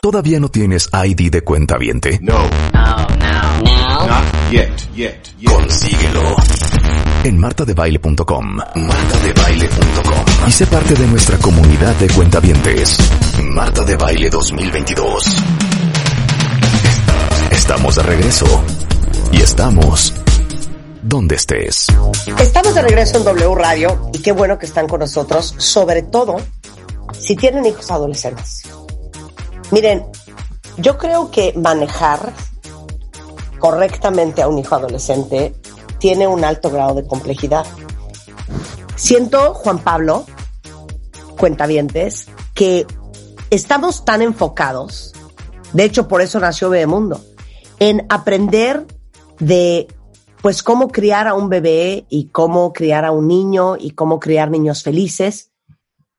¿Todavía no tienes ID de cuenta viente? No. Oh, no. Now? Not yet, yet, yet. Consíguelo en martadebaile.com. Martadebaile.com. Y sé parte de nuestra comunidad de cuentavientes. Marta de Baile 2022. Estamos de regreso. Y estamos donde estés. Estamos de regreso en W Radio y qué bueno que están con nosotros, sobre todo si tienen hijos adolescentes. Miren, yo creo que manejar correctamente a un hijo adolescente tiene un alto grado de complejidad. Siento, Juan Pablo, cuentavientes, que estamos tan enfocados, de hecho por eso nació Bebemundo, en aprender de pues cómo criar a un bebé y cómo criar a un niño y cómo criar niños felices,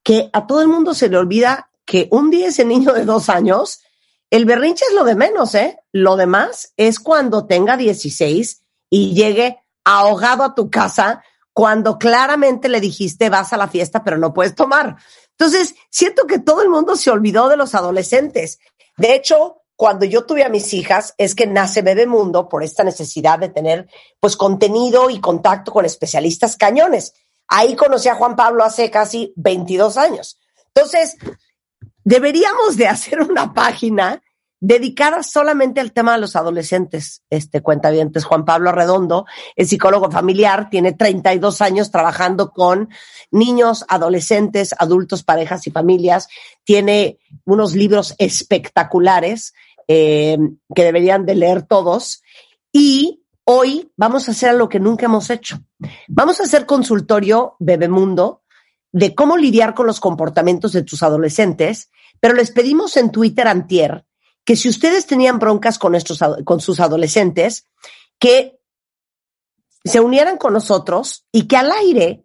que a todo el mundo se le olvida que un día ese niño de dos años, el berrinche es lo de menos, ¿eh? Lo demás es cuando tenga 16 y llegue ahogado a tu casa cuando claramente le dijiste vas a la fiesta pero no puedes tomar. Entonces, siento que todo el mundo se olvidó de los adolescentes. De hecho, cuando yo tuve a mis hijas, es que nace Bebemundo por esta necesidad de tener, pues, contenido y contacto con especialistas cañones. Ahí conocí a Juan Pablo hace casi 22 años. Entonces, deberíamos de hacer una página dedicada solamente al tema de los adolescentes. Este cuentavientes Juan Pablo Redondo es psicólogo familiar, tiene 32 años trabajando con niños, adolescentes, adultos, parejas y familias. Tiene unos libros espectaculares eh, que deberían de leer todos. Y hoy vamos a hacer lo que nunca hemos hecho. Vamos a hacer consultorio Bebemundo de cómo lidiar con los comportamientos de tus adolescentes, pero les pedimos en Twitter antier que si ustedes tenían broncas con, nuestros, con sus adolescentes, que se unieran con nosotros y que al aire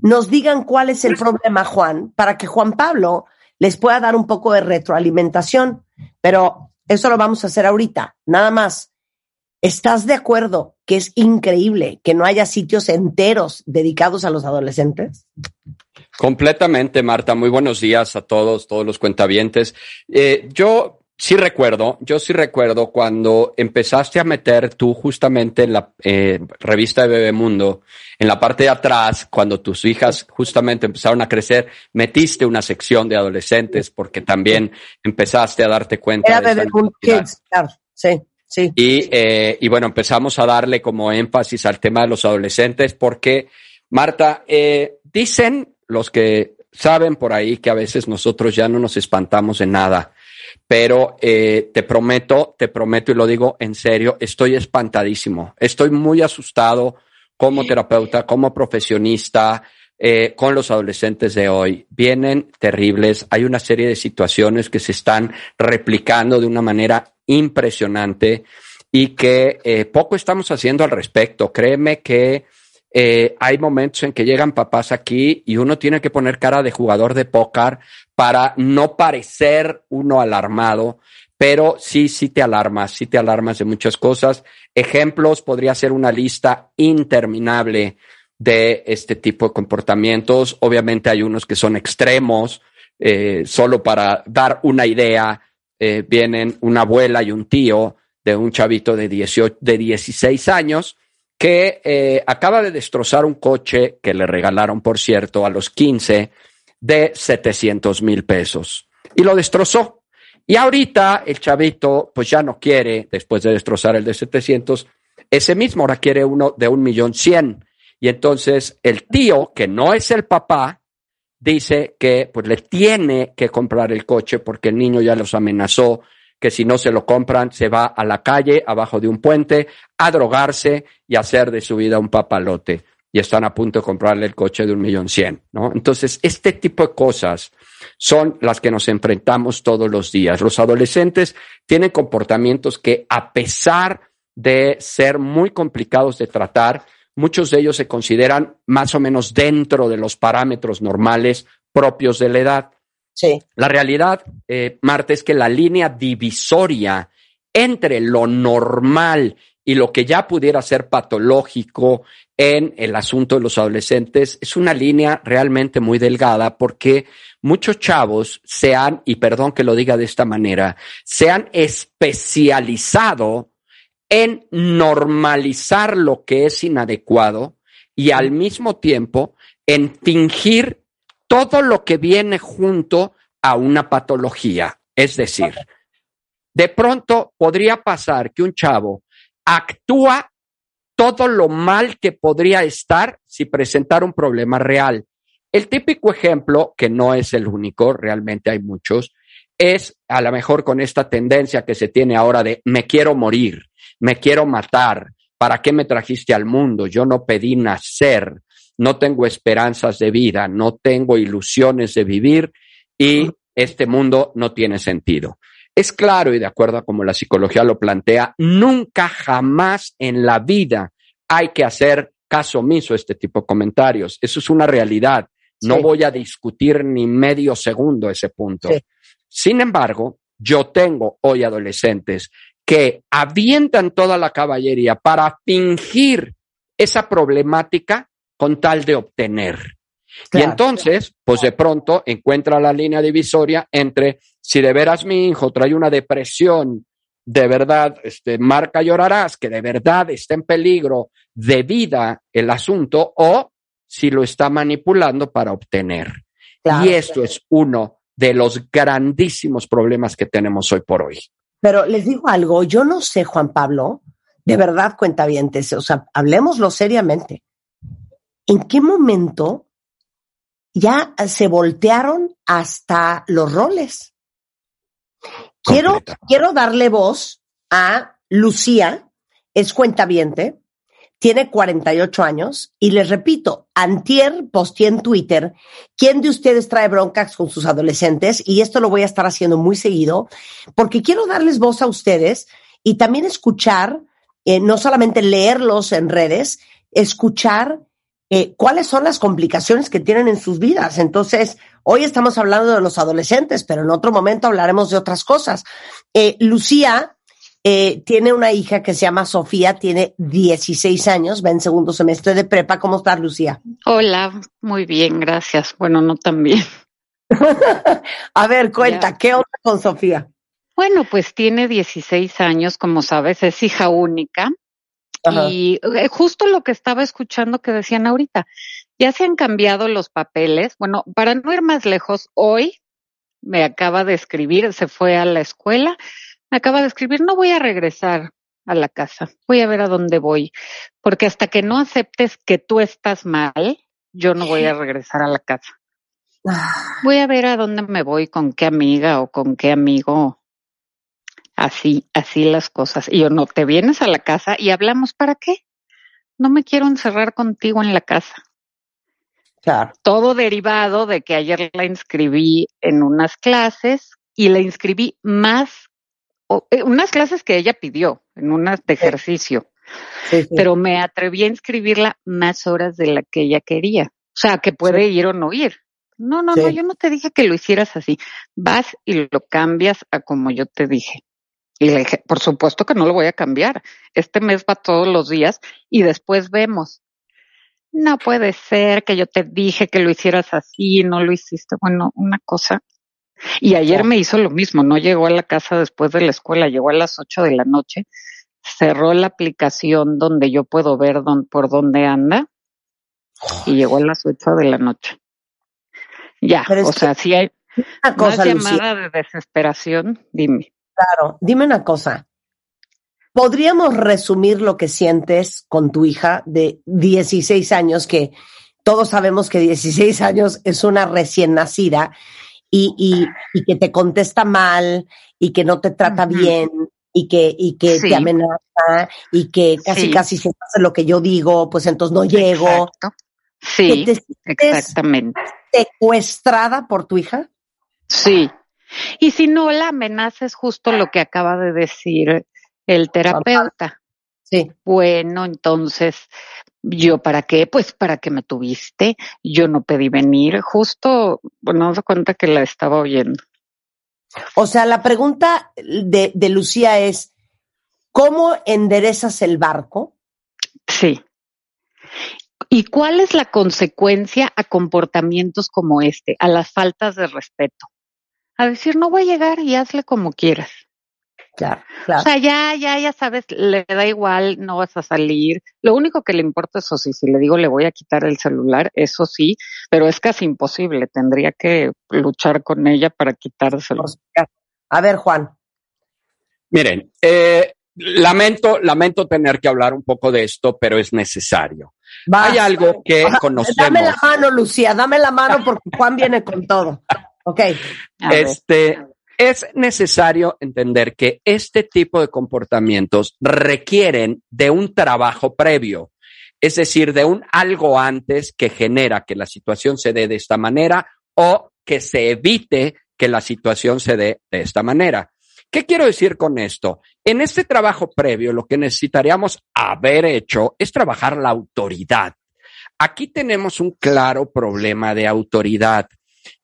nos digan cuál es el problema, Juan, para que Juan Pablo les pueda dar un poco de retroalimentación. Pero eso lo vamos a hacer ahorita. Nada más. ¿Estás de acuerdo que es increíble que no haya sitios enteros dedicados a los adolescentes? Completamente, Marta. Muy buenos días a todos, todos los cuentavientes. Eh, yo sí recuerdo, yo sí recuerdo cuando empezaste a meter tú justamente en la eh, revista de Bebemundo, en la parte de atrás, cuando tus hijas justamente empezaron a crecer, metiste una sección de adolescentes porque también empezaste a darte cuenta. Era de Kids, claro, sí. Sí. Y, eh, y bueno, empezamos a darle como énfasis al tema de los adolescentes porque, Marta, eh, dicen los que saben por ahí que a veces nosotros ya no nos espantamos de nada pero eh, te prometo, te prometo y lo digo en serio, estoy espantadísimo, estoy muy asustado como terapeuta, como profesionista, eh, con los adolescentes de hoy. Vienen terribles, hay una serie de situaciones que se están replicando de una manera impresionante y que eh, poco estamos haciendo al respecto. Créeme que eh, hay momentos en que llegan papás aquí y uno tiene que poner cara de jugador de póker para no parecer uno alarmado, pero sí, sí te alarmas, sí te alarmas de muchas cosas. Ejemplos, podría ser una lista interminable de este tipo de comportamientos. Obviamente hay unos que son extremos, eh, solo para dar una idea, eh, vienen una abuela y un tío de un chavito de, 18, de 16 años que eh, acaba de destrozar un coche que le regalaron, por cierto, a los 15 de 700 mil pesos. Y lo destrozó. Y ahorita el chavito, pues ya no quiere, después de destrozar el de 700, ese mismo ahora quiere uno de un millón cien. Y entonces el tío, que no es el papá, dice que pues le tiene que comprar el coche porque el niño ya los amenazó que si no se lo compran se va a la calle, abajo de un puente, a drogarse y hacer de su vida un papalote. Y están a punto de comprarle el coche de un millón cien, ¿no? Entonces, este tipo de cosas son las que nos enfrentamos todos los días. Los adolescentes tienen comportamientos que a pesar de ser muy complicados de tratar, muchos de ellos se consideran más o menos dentro de los parámetros normales propios de la edad. Sí. La realidad, eh, Marta, es que la línea divisoria entre lo normal y lo que ya pudiera ser patológico en el asunto de los adolescentes es una línea realmente muy delgada porque muchos chavos se han, y perdón que lo diga de esta manera, se han especializado en normalizar lo que es inadecuado y al mismo tiempo en fingir todo lo que viene junto a una patología. Es decir, de pronto podría pasar que un chavo actúa todo lo mal que podría estar si presentara un problema real. El típico ejemplo, que no es el único, realmente hay muchos, es a lo mejor con esta tendencia que se tiene ahora de me quiero morir, me quiero matar, ¿para qué me trajiste al mundo? Yo no pedí nacer, no tengo esperanzas de vida, no tengo ilusiones de vivir y este mundo no tiene sentido. Es claro y de acuerdo a como la psicología lo plantea, nunca jamás en la vida hay que hacer caso omiso a este tipo de comentarios. Eso es una realidad. No Sí. voy a discutir ni medio segundo ese punto. Sí. Sin embargo, yo tengo hoy adolescentes que avientan toda la caballería para fingir esa problemática con tal de obtener. Y entonces, pues de pronto encuentra la línea divisoria entre si de veras mi hijo trae una depresión, de verdad, este, marca llorarás, que de verdad está en peligro de vida el asunto, o si lo está manipulando para obtener. Claro. y esto es uno de los grandísimos problemas que tenemos hoy por hoy. Pero les digo algo, yo no sé, Juan Pablo, de verdad, cuentavientes, o sea, hablemoslo seriamente. ¿En qué momento ya se voltearon hasta los roles? Quiero, Completa. quiero darle voz a Lucía, es cuentaviente, tiene 48 años y les repito, antier posteé en Twitter, ¿quién de ustedes trae broncas con sus adolescentes? Y esto lo voy a estar haciendo muy seguido porque quiero darles voz a ustedes y también escuchar, eh, no solamente leerlos en redes, escuchar eh, cuáles son las complicaciones que tienen en sus vidas. Entonces, hoy estamos hablando de los adolescentes, pero en otro momento hablaremos de otras cosas. Eh, Lucía eh, tiene una hija que se llama Sofía, tiene 16 años, va en segundo semestre de prepa. ¿Cómo estás, Lucía? Hola, muy bien, gracias. Bueno, no tan bien. A ver, cuenta, Ya. ¿qué onda con Sofía? Bueno, pues tiene 16 años, como sabes, es hija única. Ajá. Y eh, justo lo que estaba escuchando que decían ahorita, ya se han cambiado los papeles. Bueno, para no ir más lejos, hoy me acaba de escribir, se fue a la escuela, me acaba de escribir, no voy a regresar a la casa, voy a ver a dónde voy, porque hasta que no aceptes que tú estás mal, yo no voy a regresar a la casa. Ah, Voy a ver a dónde me voy, con qué amiga o con qué amigo. Así, así las cosas. Y yo no, te vienes a la casa y hablamos, ¿para qué? No me quiero encerrar contigo en la casa. Claro. Todo derivado de que ayer la inscribí en unas clases y la inscribí más, o- eh, unas clases que ella pidió, en unas de ejercicio, Sí, sí. pero me atreví a inscribirla más horas de la que ella quería. O sea, que puede ir o no ir. No, no, no, yo no te dije que lo hicieras así. Vas y lo cambias a como yo te dije. Y le dije, por supuesto que no lo voy a cambiar. Este mes va todos los días y después vemos. No puede ser que yo te dije que lo hicieras así y no lo hiciste. Bueno, una cosa. Y ayer me hizo lo mismo. No llegó a la casa después de la escuela, llegó a las ocho de la noche. Cerró la aplicación donde yo puedo ver por dónde anda y llegó a las ocho de la noche. Ya, o sea, si hay Una más cosa, Lucía. llamada de desesperación, dime. Claro, dime una cosa. ¿Podríamos resumir lo que sientes con tu hija de 16 años, que todos sabemos que 16 años es una recién nacida y, y, y que te contesta mal y que no te trata bien y que, y que Sí. te amenaza y que casi Sí. casi si no hace lo que yo digo, pues entonces no llego? Exacto. ¿Que Sí, te exactamente. secuestrada por tu hija? Sí. Y si no, la amenaza es justo lo que acaba de decir el terapeuta. Sí. Bueno, entonces, ¿yo para qué? Pues para que me tuviste. Yo no pedí venir. Justo, bueno, no se cuenta que la estaba oyendo. O sea, la pregunta de, de Lucía es, ¿cómo enderezas el barco? Sí. ¿Y cuál es la consecuencia a comportamientos como este, a las faltas de respeto? A decir, no voy a llegar y hazle como quieras. Claro, claro. O sea, ya, ya, ya sabes, le da igual, no vas a salir. Lo único que le importa, eso sí, si le digo le voy a quitar el celular, eso sí, pero es casi imposible. Tendría que luchar con ella para quitárselo. A ver, Juan. Miren, eh, lamento, lamento tener que hablar un poco de esto, pero es necesario. Va. Hay algo que conocemos. Dame la mano, Lucía, dame la mano porque Juan viene con todo. Ok. Este, es necesario entender que este tipo de comportamientos requieren de un trabajo previo, es decir, de un algo antes que genera que la situación se dé de esta manera o que se evite que la situación se dé de esta manera. ¿Qué quiero decir con esto? En este trabajo previo, lo que necesitaríamos haber hecho es trabajar la autoridad. Aquí tenemos un claro problema de autoridad.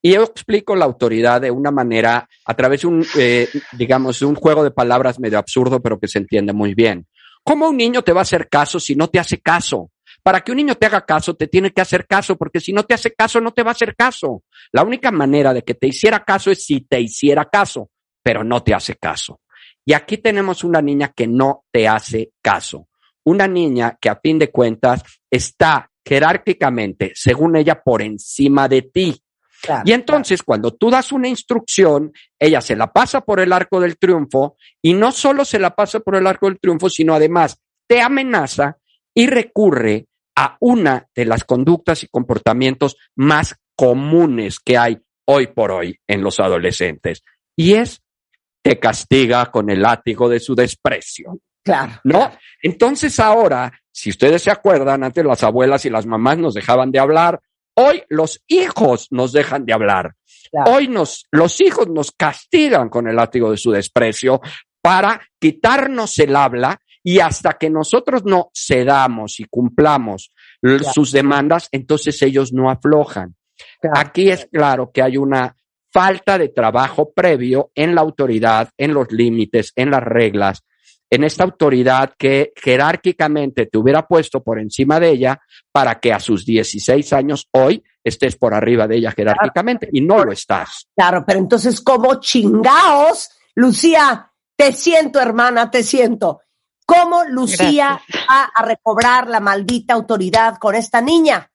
Y yo explico la autoridad de una manera, a través de un, eh, digamos, un juego de palabras medio absurdo, pero que se entiende muy bien. ¿Cómo un niño te va a hacer caso si no te hace caso? Para que un niño te haga caso, te tiene que hacer caso, porque si no te hace caso, no te va a hacer caso. La única manera de que te hiciera caso es si te hiciera caso, pero no te hace caso. Y aquí tenemos una niña que no te hace caso. Una niña que a fin de cuentas está jerárquicamente, según ella, por encima de ti. Claro, Y entonces, cuando tú das una instrucción, ella se la pasa por el arco del triunfo y no solo se la pasa por el arco del triunfo, sino además te amenaza y recurre a una de las conductas y comportamientos más comunes que hay hoy por hoy en los adolescentes. Y es, te castiga con el látigo de su desprecio. claro. ¿no? Entonces ahora, si ustedes se acuerdan, antes las abuelas y las mamás nos dejaban de hablar, hoy los hijos nos dejan de hablar. Claro. Hoy nos, los hijos nos castigan con el látigo de su desprecio para quitarnos el habla y hasta que nosotros no cedamos y cumplamos Claro. sus demandas, entonces ellos no aflojan. claro. Aquí es claro que hay una falta de trabajo previo en la autoridad, en los límites, en las reglas, en esta autoridad que jerárquicamente te hubiera puesto por encima de ella para que a sus 16 años hoy estés por arriba de ella jerárquicamente y no lo estás. Claro, pero entonces, ¿cómo chingaos? Lucía, te siento, hermana, te siento. ¿Cómo Lucía va a recobrar la maldita autoridad con esta niña?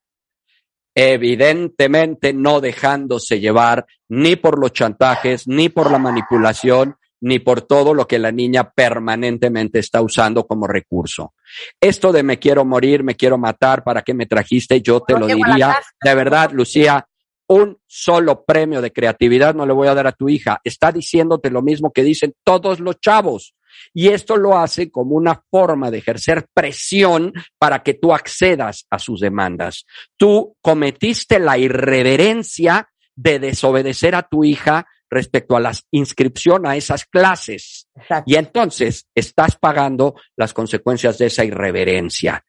Evidentemente no dejándose llevar ni por los chantajes, ni por la manipulación, ni por todo lo que la niña permanentemente está usando como recurso. Esto de me quiero morir, me quiero matar, ¿para qué me trajiste? Yo te No lo diría. De verdad, Lucía, un solo premio de creatividad no le voy a dar a tu hija. Está diciéndote lo mismo que dicen todos los chavos. Y esto lo hace como una forma de ejercer presión para que tú accedas a sus demandas. Tú cometiste la irreverencia de desobedecer a tu hija respecto a la inscripción a esas clases. Exacto. Y entonces estás pagando las consecuencias de esa irreverencia.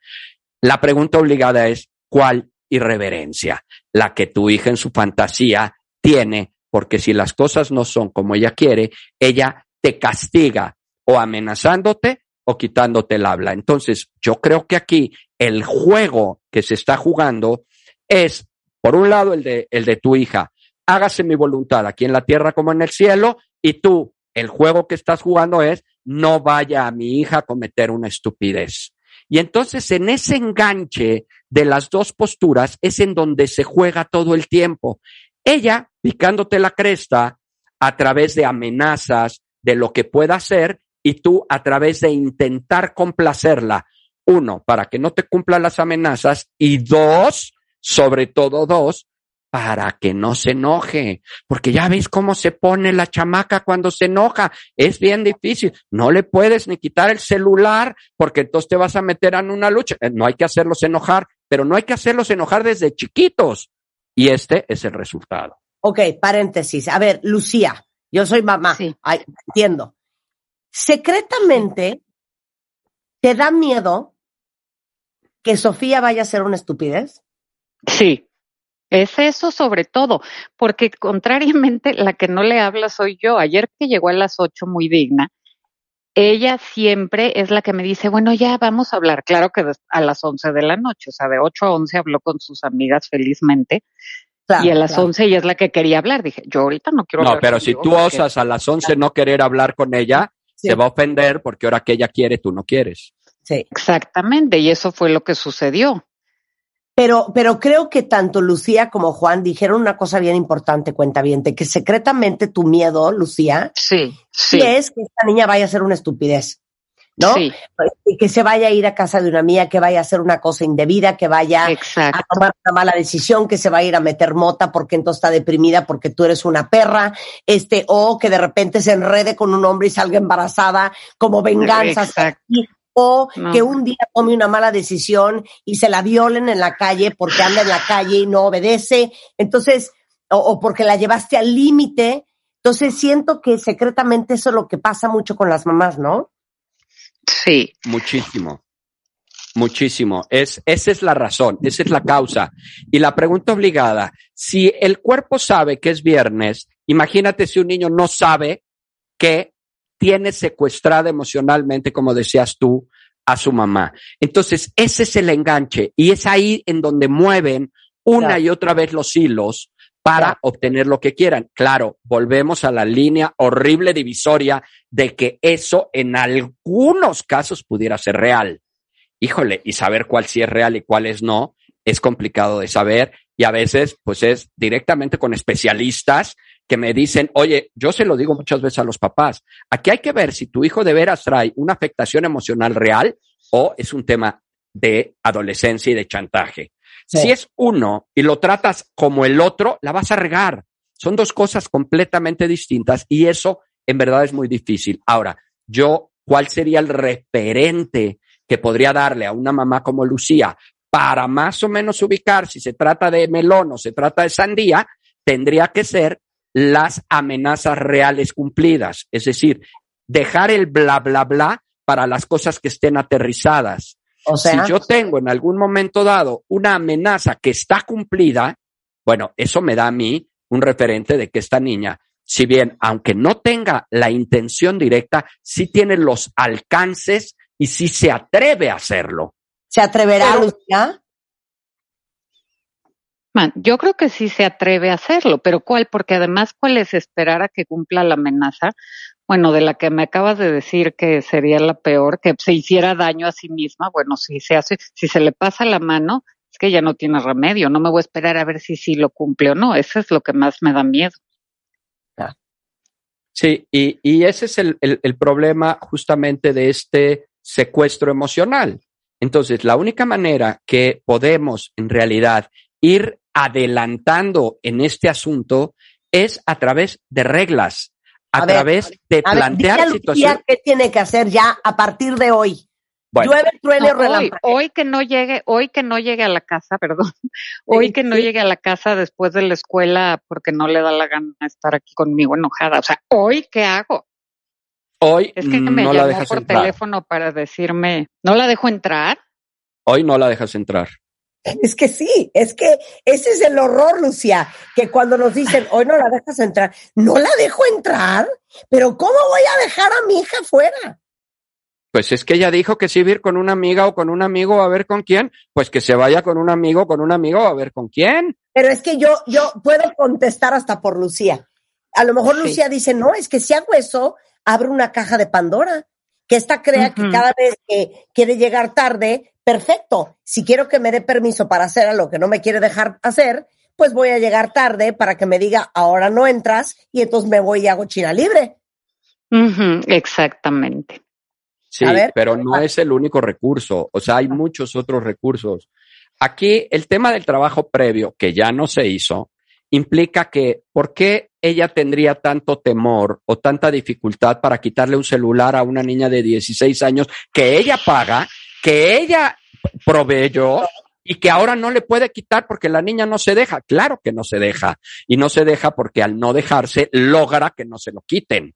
La pregunta obligada es, ¿cuál irreverencia? La que tu hija en su fantasía tiene, porque si las cosas no son como ella quiere, ella te castiga o amenazándote o quitándote el habla. Entonces, yo creo que aquí el juego que se está jugando es, por un lado, el de, el de tu hija, hágase mi voluntad aquí en la tierra como en el cielo, y tú, el juego que estás jugando es, no vaya a mi hija a cometer una estupidez. Y entonces en ese enganche de las dos posturas es en donde se juega todo el tiempo. Ella picándote la cresta a través de amenazas, de lo que pueda hacer, y tú a través de intentar complacerla. Uno, para que no te cumplan las amenazas, y dos, sobre todo dos, para que no se enoje, porque ya ves cómo se pone la chamaca cuando se enoja, es bien difícil, no le puedes ni quitar el celular porque entonces te vas a meter en una lucha, Eh, no hay que hacerlos enojar, pero no hay que hacerlos enojar desde chiquitos y este es el resultado. Ok, paréntesis. A ver, Lucía, yo soy mamá. Sí. Ay, entiendo. Secretamente, ¿te da miedo que Sofía vaya a ser una estupidez? Sí, es eso sobre todo, porque contrariamente la que no le habla soy yo. Ayer que llegó a las ocho muy digna, ella siempre es la que me dice, bueno, ya vamos a hablar. Claro que a las once de la noche, o sea, de ocho a once habló con sus amigas felizmente Claro, y a las claro. once ella es la que quería hablar. Dije, yo ahorita no quiero No, hablar pero si tú porque- osas a las 11 no querer hablar con ella, Sí, te va a ofender porque ahora que ella quiere, tú no quieres. sí. Exactamente, y eso fue lo que sucedió. Pero, pero creo que tanto Lucía como Juan dijeron una cosa bien importante, cuenta bien, que secretamente tu miedo, Lucía, Sí, sí. es que esta niña vaya a hacer una estupidez, ¿no? sí, Y que se vaya a ir a casa de una mía, que vaya a hacer una cosa indebida, que vaya a tomar una mala decisión, que se va a ir a meter mota porque entonces está deprimida porque tú eres una perra, este, o que de repente se enrede con un hombre y salga embarazada como venganza, Exacto. O No. que un día tome una mala decisión y se la violen en la calle porque anda en la calle y no obedece, entonces, o, o porque la llevaste al límite. Entonces siento que secretamente eso es lo que pasa mucho con las mamás, ¿no? Sí, Muchísimo. Muchísimo. Es, esa es la razón, esa es la causa. Y la pregunta obligada, si el cuerpo sabe que es viernes, imagínate si un niño no sabe que tiene secuestrada emocionalmente, como decías tú, a su mamá. Entonces, ese es el enganche y es ahí en donde mueven una Claro. y otra vez los hilos para Claro. obtener lo que quieran. Claro, volvemos a la línea horrible divisoria de que eso en algunos casos pudiera ser real. Híjole, y saber cuál sí es real y cuál es no, es complicado de saber y a veces pues es directamente con especialistas que me dicen, oye, yo se lo digo muchas veces a los papás, aquí hay que ver si tu hijo de veras trae una afectación emocional real o es un tema de adolescencia y de chantaje. Sí. Si es uno y lo tratas como el otro, la vas a regar. Son dos cosas completamente distintas y eso en verdad es muy difícil. Ahora, yo, ¿cuál sería el referente que podría darle a una mamá como Lucía para más o menos ubicar si se trata de melón o se trata de sandía? Tendría que ser las amenazas reales cumplidas, es decir, dejar el bla, bla, bla para las cosas que estén aterrizadas. O sea, si yo tengo en algún momento dado una amenaza que está cumplida, bueno, eso me da a mí un referente de que esta niña, si bien, aunque no tenga la intención directa, sí tiene los alcances y sí se atreve a hacerlo. ¿se atreverá Lucía? Man, yo creo que sí se atreve a hacerlo, pero ¿cuál? Porque además, ¿cuál es esperar a que cumpla la amenaza? Bueno, de la que me acabas de decir que sería la peor, que se hiciera daño a sí misma. Bueno, si se hace, si se le pasa la mano, es que ya no tiene remedio. No me voy a esperar a ver si sí lo cumple o no. Eso es lo que más me da miedo. Sí, y, y ese es el, el, el problema justamente de este secuestro emocional. Entonces, la única manera que podemos en realidad ir adelantando en este asunto es a través de reglas, a, A ver, través de A ver, plantear Lucía situaciones. qué tiene que hacer ya a partir de hoy. Bueno, Llueve, truene, No, hoy, que no llegue, hoy que no llegue a la casa, perdón, hoy que no sí. llegue a la casa después de la escuela porque no le da la gana estar aquí conmigo enojada. O sea, hoy qué hago? hoy Es que me no la llamó dejas por entrar. teléfono para decirme, ¿no la dejo entrar? Hoy no la dejas entrar. Es que sí, es que ese es el horror, Lucía, que cuando nos dicen, hoy no la dejas entrar, no la dejo entrar, pero ¿cómo voy a dejar a mi hija fuera? Pues es que ella dijo que a ir con una amiga o con un amigo a ver con quién, pues que se vaya con un amigo, con un amigo a ver con quién. Pero es que yo, yo puedo contestar hasta por Lucía. A lo mejor Sí. Lucía dice, no, es que si hago eso, abro una caja de Pandora. Que esta crea que cada vez que quiere llegar tarde, perfecto. Si quiero que me dé permiso para hacer a lo que no me quiere dejar hacer, pues voy a llegar tarde para que me diga, ahora no entras, y entonces me voy y hago China libre. Exactamente. Sí, ver. pero no es el único recurso. O sea, hay muchos otros recursos. Aquí el tema del trabajo previo, que ya no se hizo, implica que, ¿por qué ella tendría tanto temor o tanta dificultad para quitarle un celular a una niña de 16 años que ella paga, que ella proveyó y que ahora no le puede quitar porque la niña no se deja. Claro que no se deja. Y no se deja porque al no dejarse logra que no se lo quiten.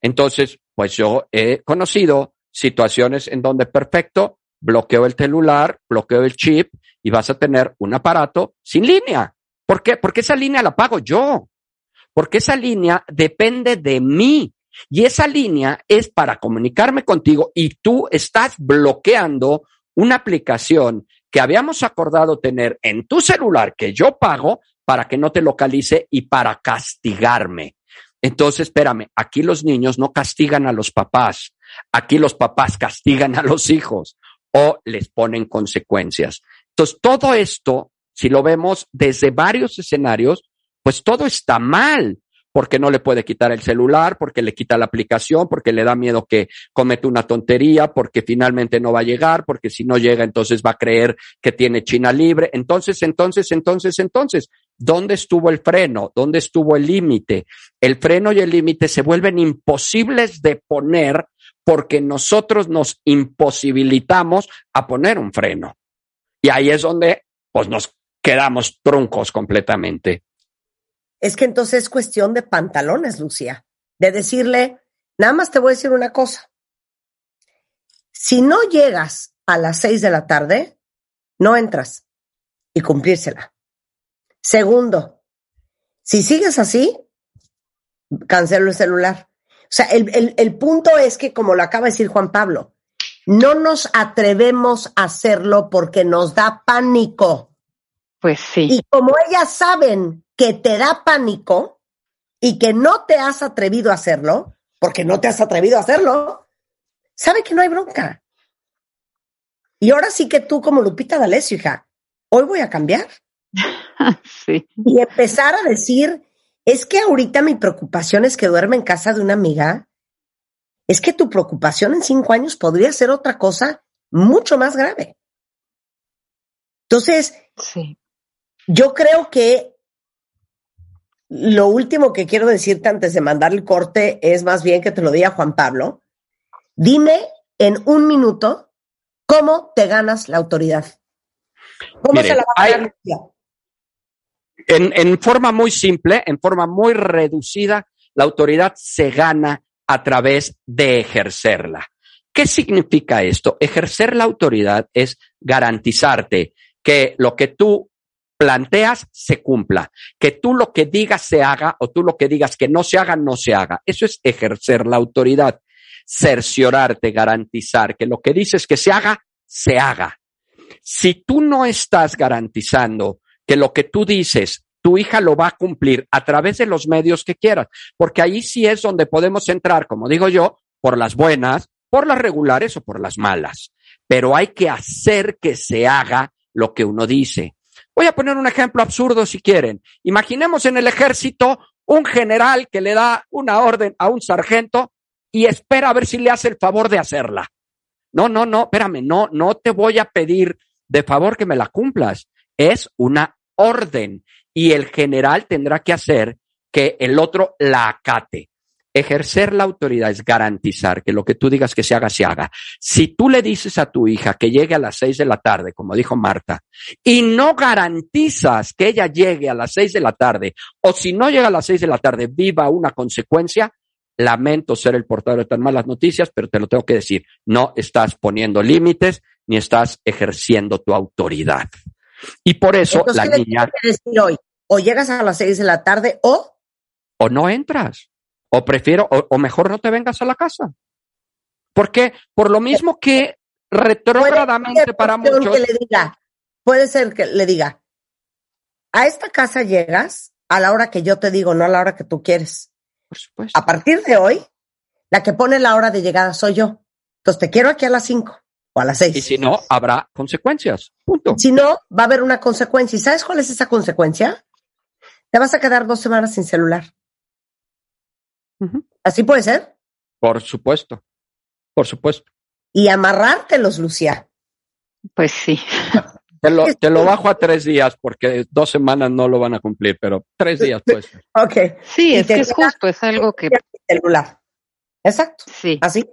Entonces, pues yo he conocido situaciones en donde perfecto, bloqueo el celular, bloqueo el chip y vas a tener un aparato sin línea. ¿Por qué? Porque esa línea la pago yo. Porque esa línea depende de mí. Y esa línea es para comunicarme contigo y tú estás bloqueando una aplicación que habíamos acordado tener en tu celular que yo pago para que no te localice y para castigarme. Entonces, espérame, aquí los niños no castigan a los papás, aquí los papás castigan a los hijos o les ponen consecuencias. Entonces, todo esto, si lo vemos desde varios escenarios, pues todo está mal porque no le puede quitar el celular, porque le quita la aplicación, porque le da miedo que comete una tontería, porque finalmente no va a llegar, porque si no llega entonces va a creer que tiene China libre. Entonces, entonces, entonces, entonces, ¿dónde estuvo el freno? ¿Dónde estuvo el límite? El freno y el límite se vuelven imposibles de poner porque nosotros nos imposibilitamos a poner un freno. Y ahí es donde pues nos quedamos truncos completamente es que entonces es cuestión de pantalones, Lucía, de decirle, nada más te voy a decir una cosa. Si no llegas a las seis de la tarde, no entras y cumplírsela. Segundo, si sigues así, cancelo el celular. O sea, el, el punto es que, como lo acaba de decir Juan Pablo, no nos atrevemos a hacerlo porque nos da pánico. Pues sí. Y como ellas saben que te da pánico y que no te has atrevido a hacerlo, porque no te has atrevido a hacerlo, sabe que no hay bronca. Y ahora sí que tú, como Lupita D'Alessio, hija, hoy voy a cambiar. sí. Y empezar a decir, es que ahorita mi preocupación es que duerme en casa de una amiga. Es que tu preocupación en cinco años podría ser otra cosa mucho más grave. Entonces, sí. yo creo que lo último que quiero decirte antes de mandar el corte es más bien que te lo diga Juan Pablo. Dime en un minuto cómo te ganas la autoridad. ¿Cómo se la va a ganar? En, en forma muy simple, en forma muy reducida, la autoridad se gana a través de ejercerla. ¿Qué significa esto? Ejercer la autoridad es garantizarte que lo que tú planteas se cumpla, que tú lo que digas se haga o tú lo que digas que no se haga, no se haga. Eso es ejercer la autoridad, cerciorarte, garantizar que lo que dices que se haga, se haga. Si tú no estás garantizando que lo que tú dices, tu hija lo va a cumplir a través de los medios que quieras, porque ahí sí es donde podemos entrar, como digo yo, por las buenas, por las regulares o por las malas. Pero hay que hacer que se haga lo que uno dice. Voy a poner un ejemplo absurdo si quieren. Imaginemos en el ejército un general que le da una orden a un sargento y espera a ver si le hace el favor de hacerla. No, no, no, espérame, no, no te voy a pedir de favor que me la cumplas. Es una orden y el general tendrá que hacer que el otro la acate. Ejercer la autoridad es garantizar que lo que tú digas que se haga, se haga. Si tú le dices a tu hija que llegue a las seis de la tarde, como dijo Marta, y no garantizas que ella llegue a las seis de la tarde, o si no llega a las seis de la tarde, viva una consecuencia, lamento ser el portador de tan malas noticias, pero te lo tengo que decir, no estás poniendo límites ni estás ejerciendo tu autoridad. Y por eso la niña... decir hoy? O llegas a las seis de la tarde o... O no entras. O prefiero, o, mejor no te vengas a la casa. ¿Por qué? Por lo mismo que retrógradamente para muchos. Que le diga, puede ser que le diga, a esta casa llegas a la hora que yo te digo, no a la hora que tú quieres. Por supuesto. A partir de hoy, la que pone la hora de llegada soy yo. Entonces te quiero aquí a las cinco o a las seis. Y si no, habrá consecuencias. Punto. Si no, va a haber una consecuencia. ¿Y sabes cuál es esa consecuencia? Te vas a quedar dos semanas sin celular. ¿Así puede ser? Por supuesto, por supuesto. Y amarrártelos, Lucía. Pues sí. Te lo, te lo, bajo a tres días porque dos semanas no lo van a cumplir, pero tres días pues. ok. Sí, es que es justo, es algo que... Celular. Exacto. Sí. Así.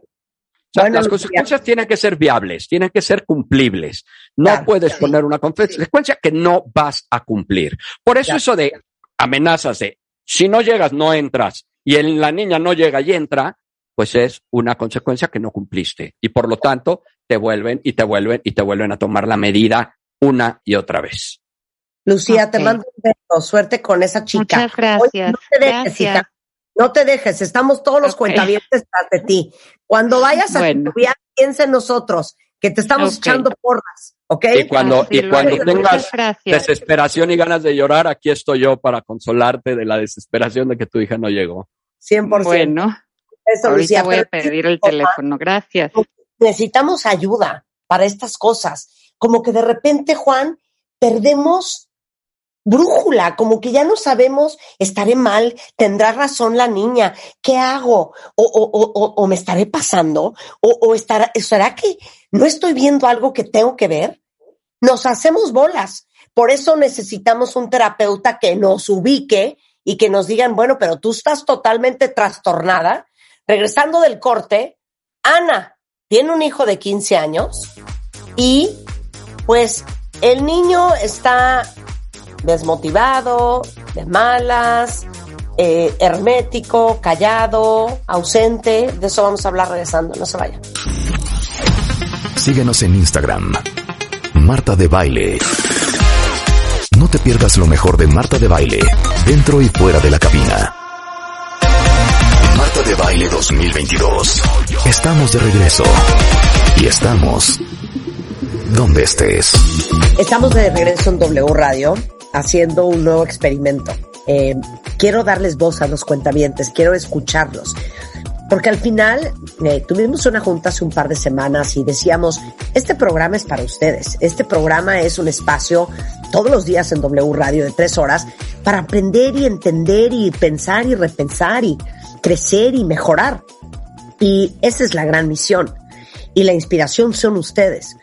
las consecuencias tienen que ser viables, tienen que ser cumplibles. No puedes poner una consecuencia que no vas a cumplir. Por eso eso de amenazas de si no llegas, no entras, y la niña no llega y entra, pues es una consecuencia que no cumpliste. Y por lo tanto, te vuelven y te vuelven y te vuelven a tomar la medida una y otra vez. Lucía, te mando un beso. Suerte con esa chica. Muchas gracias. no te dejes, No te dejes. Estamos todos los cuentavientes tras de ti. Cuando vayas a estudiar, piensa en nosotros, que te estamos echando porras. ¿Ok? Y cuando, y cuando tengas desesperación y ganas de llorar, aquí estoy yo para consolarte de la desesperación de que tu hija no llegó. 100%. Bueno, Eso, ahorita voy a pedir el teléfono. Gracias. Necesitamos ayuda para estas cosas. Como que de repente, Juan, perdemos brújula, como que ya no sabemos, estaré mal, tendrá razón la niña, ¿qué hago? O, o, o, o me estaré pasando, o, o estará, ¿será que no estoy viendo algo que tengo que ver? Nos hacemos bolas. Por eso necesitamos un terapeuta que nos ubique y que nos digan, bueno, pero tú estás totalmente trastornada. Regresando del corte, Ana tiene un hijo de 15 años y pues el niño está desmotivado, de malas, eh, hermético, callado, ausente. De eso vamos a hablar regresando. No se vayan. Síguenos en Instagram. Marta de Baile. No te pierdas lo mejor de Marta de Baile, dentro y fuera de la cabina. Marta de Baile 2022. Estamos de regreso. Y estamos donde estés. Estamos de regreso en W Radio haciendo un nuevo experimento. Eh, quiero darles voz a los cuentavientes, quiero escucharlos. Porque al final eh, tuvimos una junta hace un par de semanas y decíamos, este programa es para ustedes. Este programa es un espacio todos los días en W Radio de tres horas para aprender y entender y pensar y repensar y crecer y mejorar. Y esa es la gran misión. Y la inspiración son ustedes.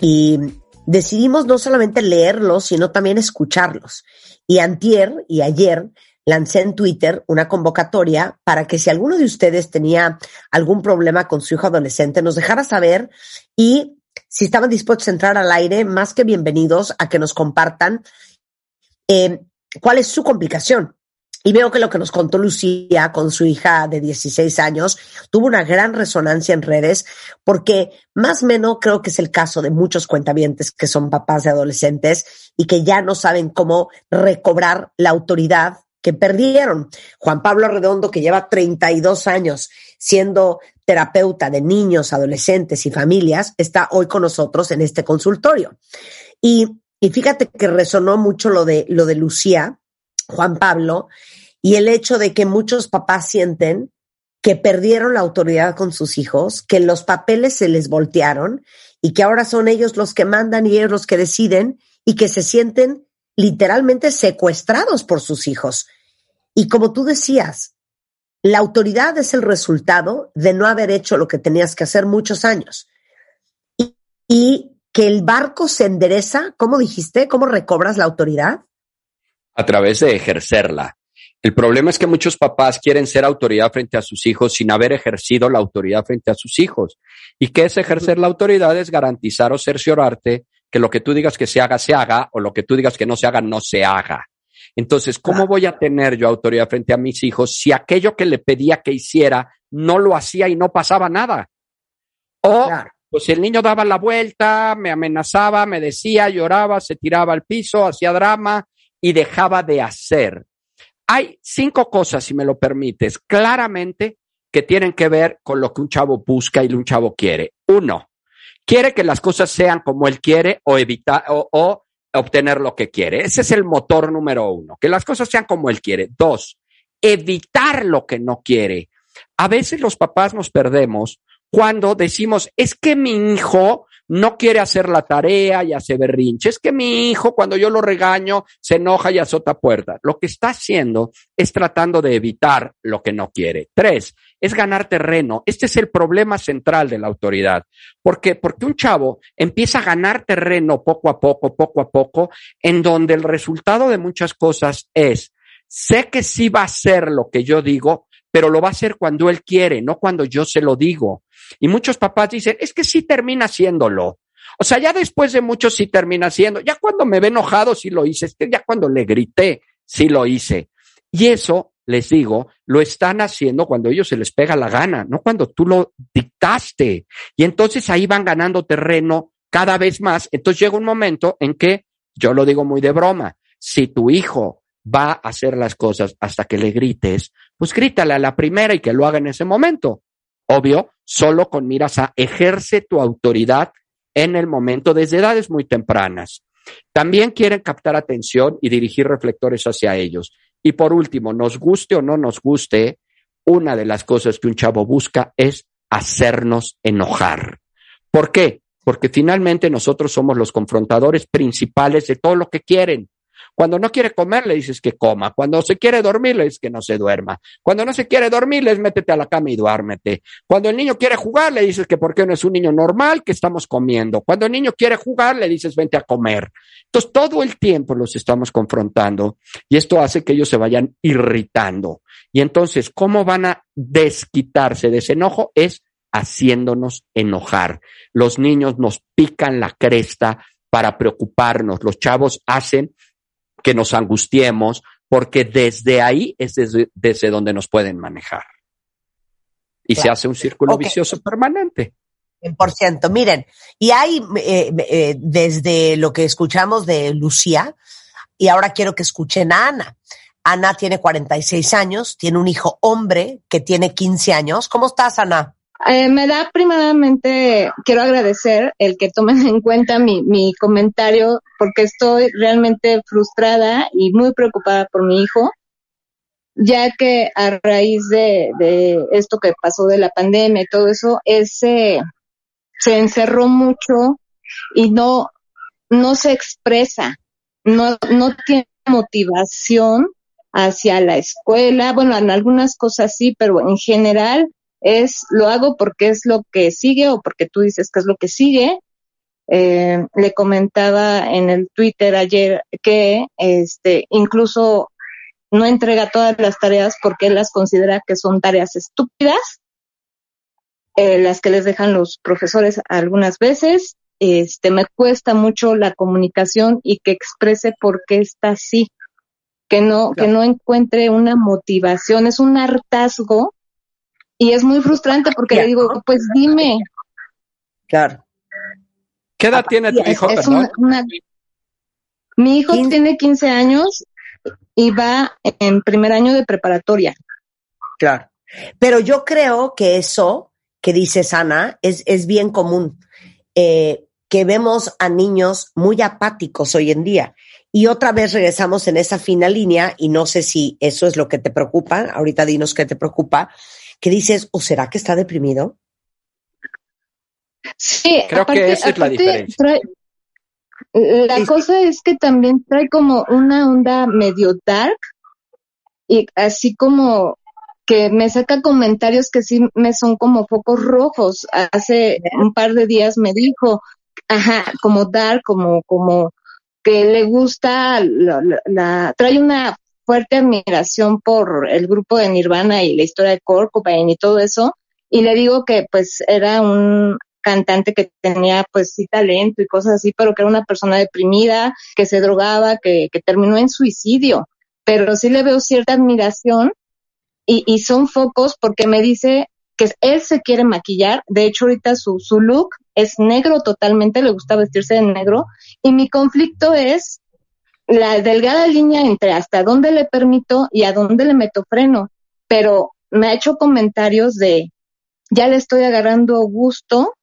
Y decidimos no solamente leerlos, sino también escucharlos. Y antier y ayer lancé en Twitter una convocatoria para que si alguno de ustedes tenía algún problema con su hijo adolescente, nos dejara saber y si estaban dispuestos a entrar al aire, más que bienvenidos a que nos compartan eh, cuál es su complicación. Y veo que lo que nos contó Lucía con su hija de 16 años tuvo una gran resonancia en redes porque más o menos creo que es el caso de muchos cuentavientes que son papás de adolescentes y que ya no saben cómo recobrar la autoridad que perdieron. Juan Pablo Redondo, que lleva 32 años siendo terapeuta de niños, adolescentes y familias, está hoy con nosotros en este consultorio. Y, y fíjate que resonó mucho lo de, lo de Lucía, Juan Pablo, y el hecho de que muchos papás sienten que perdieron la autoridad con sus hijos, que los papeles se les voltearon y que ahora son ellos los que mandan y ellos los que deciden y que se sienten literalmente secuestrados por sus hijos. Y como tú decías, la autoridad es el resultado de no haber hecho lo que tenías que hacer muchos años. Y, que el barco se endereza, ¿cómo dijiste? ¿Cómo recobras la autoridad? a través de ejercerla. El problema es que muchos papás quieren ser autoridad frente a sus hijos sin haber ejercido la autoridad frente a sus hijos. ¿Y qué es ejercer la autoridad? Es garantizar o cerciorarte que lo que tú digas que se haga, se haga, o lo que tú digas que no se haga, no se haga. Entonces, ¿cómo voy a tener yo autoridad frente a mis hijos si aquello que le pedía que hiciera no lo hacía y no pasaba nada? O, pues el niño daba la vuelta, me amenazaba, me decía, lloraba, se tiraba al piso, hacía drama, y dejaba de hacer. Hay cinco cosas, si me lo permites, claramente que tienen que ver con lo que un chavo busca y un chavo quiere. Uno, quiere que las cosas sean como él quiere o evitar o, obtener lo que quiere. Ese es el motor número uno, que las cosas sean como él quiere. Dos, evitar lo que no quiere. A veces los papás nos perdemos cuando decimos, es que mi hijo no quiere hacer la tarea y hace berrinche. Es que mi hijo, cuando yo lo regaño, se enoja y azota puertas. Lo que está haciendo es tratando de evitar lo que no quiere. Tres, es ganar terreno. Este es el problema central de la autoridad. ¿Por qué? Porque un chavo empieza a ganar terreno poco a poco, poco a poco, en donde el resultado de muchas cosas es, sé que sí va a ser lo que yo digo, pero lo va a hacer cuando él quiere, no cuando yo se lo digo. Y muchos papás dicen, es que sí termina haciéndolo. O sea, ya después de mucho sí termina haciendo. Ya cuando me ve enojado sí lo hice. Es que ya cuando le grité sí lo hice. Y eso, les digo, lo están haciendo cuando ellos se les pega la gana, no cuando tú lo dictaste. Y entonces ahí van ganando terreno cada vez más. Entonces llega un momento en que, yo lo digo muy de broma, si tu hijo va a hacer las cosas hasta que le grites, pues grítale a la primera y que lo haga en ese momento. Obvio, solo con miras a ejerce tu autoridad en el momento desde edades muy tempranas. También quieren captar atención y dirigir reflectores hacia ellos. Y por último, nos guste o no nos guste, una de las cosas que un chavo busca es hacernos enojar. ¿Por qué? Porque finalmente nosotros somos los confrontadores principales de todo lo que quieren. Cuando no quiere comer, le dices que coma. Cuando se quiere dormir, le dices que no se duerma. Cuando no se quiere dormir, le dices métete a la cama y duérmete. Cuando el niño quiere jugar, le dices que porque no es un niño normal, que estamos comiendo. Cuando el niño quiere jugar, le dices vente a comer. Entonces, todo el tiempo los estamos confrontando y esto hace que ellos se vayan irritando. Y entonces, ¿cómo van a desquitarse de ese enojo? Es haciéndonos enojar. Los niños nos pican la cresta para preocuparnos. Los chavos hacen que nos angustiemos, porque desde ahí es desde, donde nos pueden manejar. Y se hace un círculo vicioso permanente. 100%. Miren, y hay eh, eh, desde lo que escuchamos de Lucía, y ahora quiero que escuchen a Ana. Ana tiene 46 años, tiene un hijo hombre que tiene 15 años. ¿Cómo estás, Ana? Eh, me da primeramente, quiero agradecer el que tomen en cuenta mi, mi comentario porque estoy realmente frustrada y muy preocupada por mi hijo, ya que a raíz de, de esto que pasó de la pandemia y todo eso, ese se encerró mucho y no, no se expresa, no, no tiene motivación hacia la escuela, bueno, en algunas cosas sí, pero en general es lo hago porque es lo que sigue o porque tú dices que es lo que sigue. Eh, le comentaba en el Twitter ayer que este incluso no entrega todas las tareas porque él las considera que son tareas estúpidas, eh, las que les dejan los profesores algunas veces. Este me cuesta mucho la comunicación y que exprese por qué está así, que no que no encuentre una motivación, es un hartazgo y es muy frustrante porque le digo, pues dime. Claro. ¿Qué edad tiene tu hijo? mi hijo tiene 15 años y va en primer año de preparatoria. Claro. Pero yo creo que eso que dice Ana es, es bien común. Eh, que vemos a niños muy apáticos hoy en día. Y otra vez regresamos en esa fina línea, y no sé si eso es lo que te preocupa, ahorita dinos qué te preocupa, que dices, ¿o será que está deprimido? Sí, creo que esa es la diferencia. la cosa es que también trae como una onda medio dark y así como que me saca comentarios que sí me son como focos rojos. Hace un par de días me dijo, ajá, como dark, como, como que le gusta la trae una fuerte admiración por el grupo de Nirvana y la historia de Kurt y todo eso. Y le digo que pues era un cantante que tenía pues sí talento y cosas así, pero que era una persona deprimida, que se drogaba, que, que terminó en suicidio. Pero sí le veo cierta admiración y, y son focos porque me dice que él se quiere maquillar. De hecho, ahorita su, su look es negro totalmente, le gusta vestirse de negro. Y mi conflicto es la delgada línea entre hasta dónde le permito y a dónde le meto freno, pero me ha hecho comentarios de ya le estoy agarrando gusto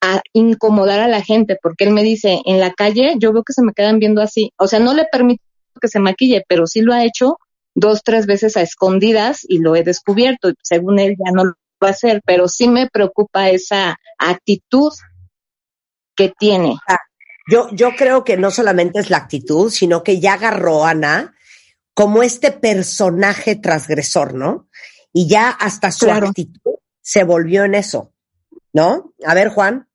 a incomodar a la gente, porque él me dice, en la calle yo veo que se me quedan viendo así, o sea, no le permito que se maquille, pero sí lo ha hecho dos, tres veces a escondidas y lo he descubierto, según él ya no lo va a hacer, pero sí me preocupa esa actitud que tiene. Yo, yo creo que no solamente es la actitud, sino que ya agarró a Ana como este personaje transgresor, ¿no? Y ya hasta su actitud se volvió en eso, ¿no? A ver, Juan.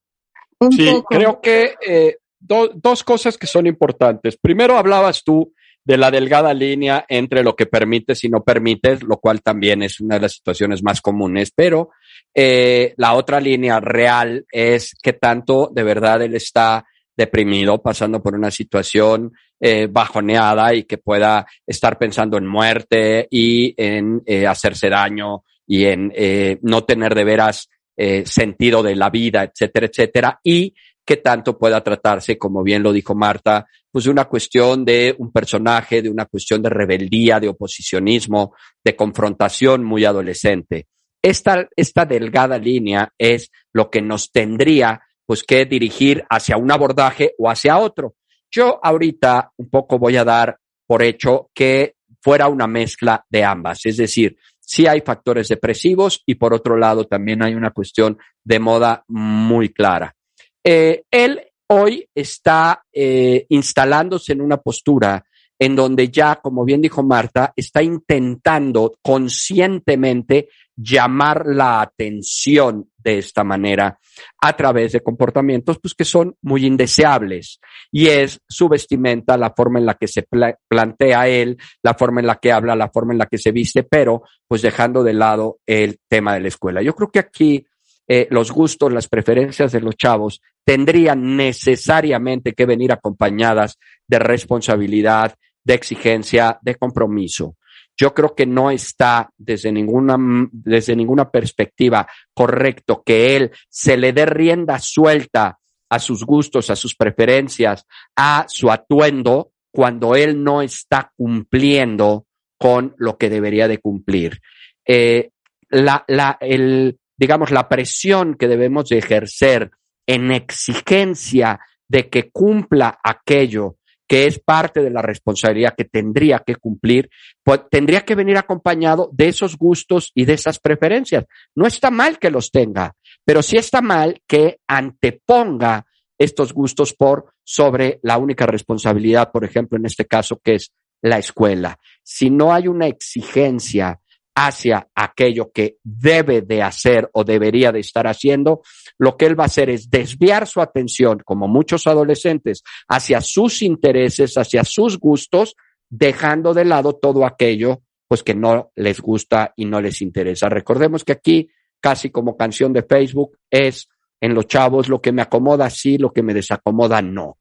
sí, creo que eh, dos cosas que son importantes. Primero hablabas tú de la delgada línea entre lo que permites y no permites, lo cual también es una de las situaciones más comunes, pero eh, la otra línea real es que tanto de verdad él está deprimido, pasando por una situación eh, bajoneada y que pueda estar pensando en muerte y en eh, hacerse daño y en eh, no tener de veras eh, sentido de la vida, etcétera, etcétera, y que tanto pueda tratarse, como bien lo dijo Marta, pues de una cuestión de un personaje, de una cuestión de rebeldía, de oposicionismo, de confrontación muy adolescente. Esta, esta delgada línea es lo que nos tendría pues que dirigir hacia un abordaje o hacia otro. Yo ahorita un poco voy a dar por hecho que fuera una mezcla de ambas, es decir, sí hay factores depresivos y por otro lado también hay una cuestión de moda muy clara. Eh, él hoy está eh, instalándose en una postura en donde ya, como bien dijo Marta, está intentando conscientemente llamar la atención de esta manera a través de comportamientos pues que son muy indeseables y es su vestimenta, la forma en la que se plantea él, la forma en la que habla, la forma en la que se viste, pero pues dejando de lado el tema de la escuela. Yo creo que aquí eh, los gustos, las preferencias de los chavos tendrían necesariamente que venir acompañadas de responsabilidad, de exigencia, de compromiso. Yo creo que no está desde ninguna, desde ninguna perspectiva correcto que él se le dé rienda suelta a sus gustos, a sus preferencias, a su atuendo, cuando él no está cumpliendo con lo que debería de cumplir. Eh, la, la, el, digamos, la presión que debemos de ejercer en exigencia de que cumpla aquello que es parte de la responsabilidad que tendría que cumplir, pues tendría que venir acompañado de esos gustos y de esas preferencias. No está mal que los tenga, pero sí está mal que anteponga estos gustos por sobre la única responsabilidad, por ejemplo, en este caso, que es la escuela. Si no hay una exigencia hacia aquello que debe de hacer o debería de estar haciendo, lo que él va a hacer es desviar su atención, como muchos adolescentes, hacia sus intereses, hacia sus gustos, dejando de lado todo aquello pues que no les gusta y no les interesa. Recordemos que aquí, casi como canción de Facebook, es en los chavos lo que me acomoda sí, lo que me desacomoda no.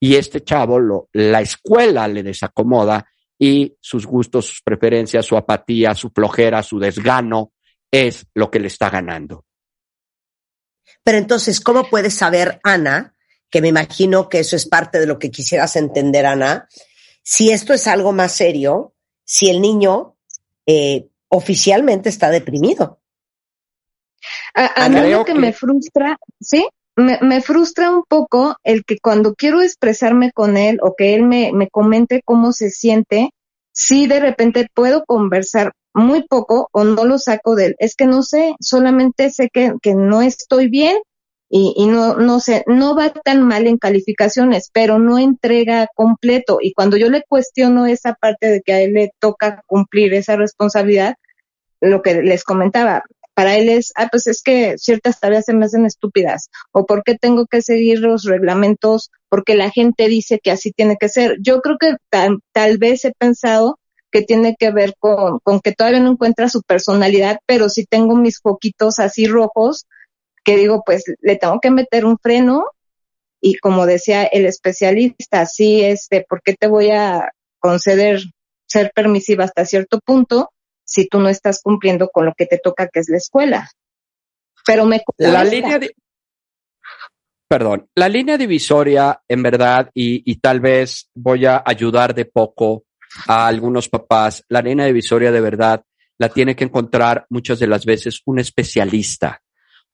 Y este chavo, lo, la escuela le desacomoda y sus gustos, sus preferencias, su apatía, su flojera, su desgano, es lo que le está ganando. Pero entonces, ¿cómo puedes saber, Ana, que me imagino que eso es parte de lo que quisieras entender, Ana, si esto es algo más serio, si el niño eh, oficialmente está deprimido? A, mí lo que, me frustra, ¿sí? Me, me, frustra un poco el que cuando quiero expresarme con él o que él me, me comente cómo se siente, si de repente puedo conversar muy poco o no lo saco de él. Es que no sé, solamente sé que, que no estoy bien y, y, no, no sé, no va tan mal en calificaciones, pero no entrega completo. Y cuando yo le cuestiono esa parte de que a él le toca cumplir esa responsabilidad, lo que les comentaba, para él es, ah, pues es que ciertas tareas se me hacen estúpidas, o por qué tengo que seguir los reglamentos, porque la gente dice que así tiene que ser. Yo creo que tal, tal vez he pensado que tiene que ver con, con que todavía no encuentra su personalidad, pero si tengo mis foquitos así rojos, que digo, pues le tengo que meter un freno y como decía el especialista, sí, este, ¿por qué te voy a conceder ser permisiva hasta cierto punto si tú no estás cumpliendo con lo que te toca, que es la escuela? Pero me... La línea de... Perdón, la línea divisoria, en verdad, y, y tal vez voy a ayudar de poco a algunos papás, la línea divisoria de verdad la tiene que encontrar muchas de las veces un especialista,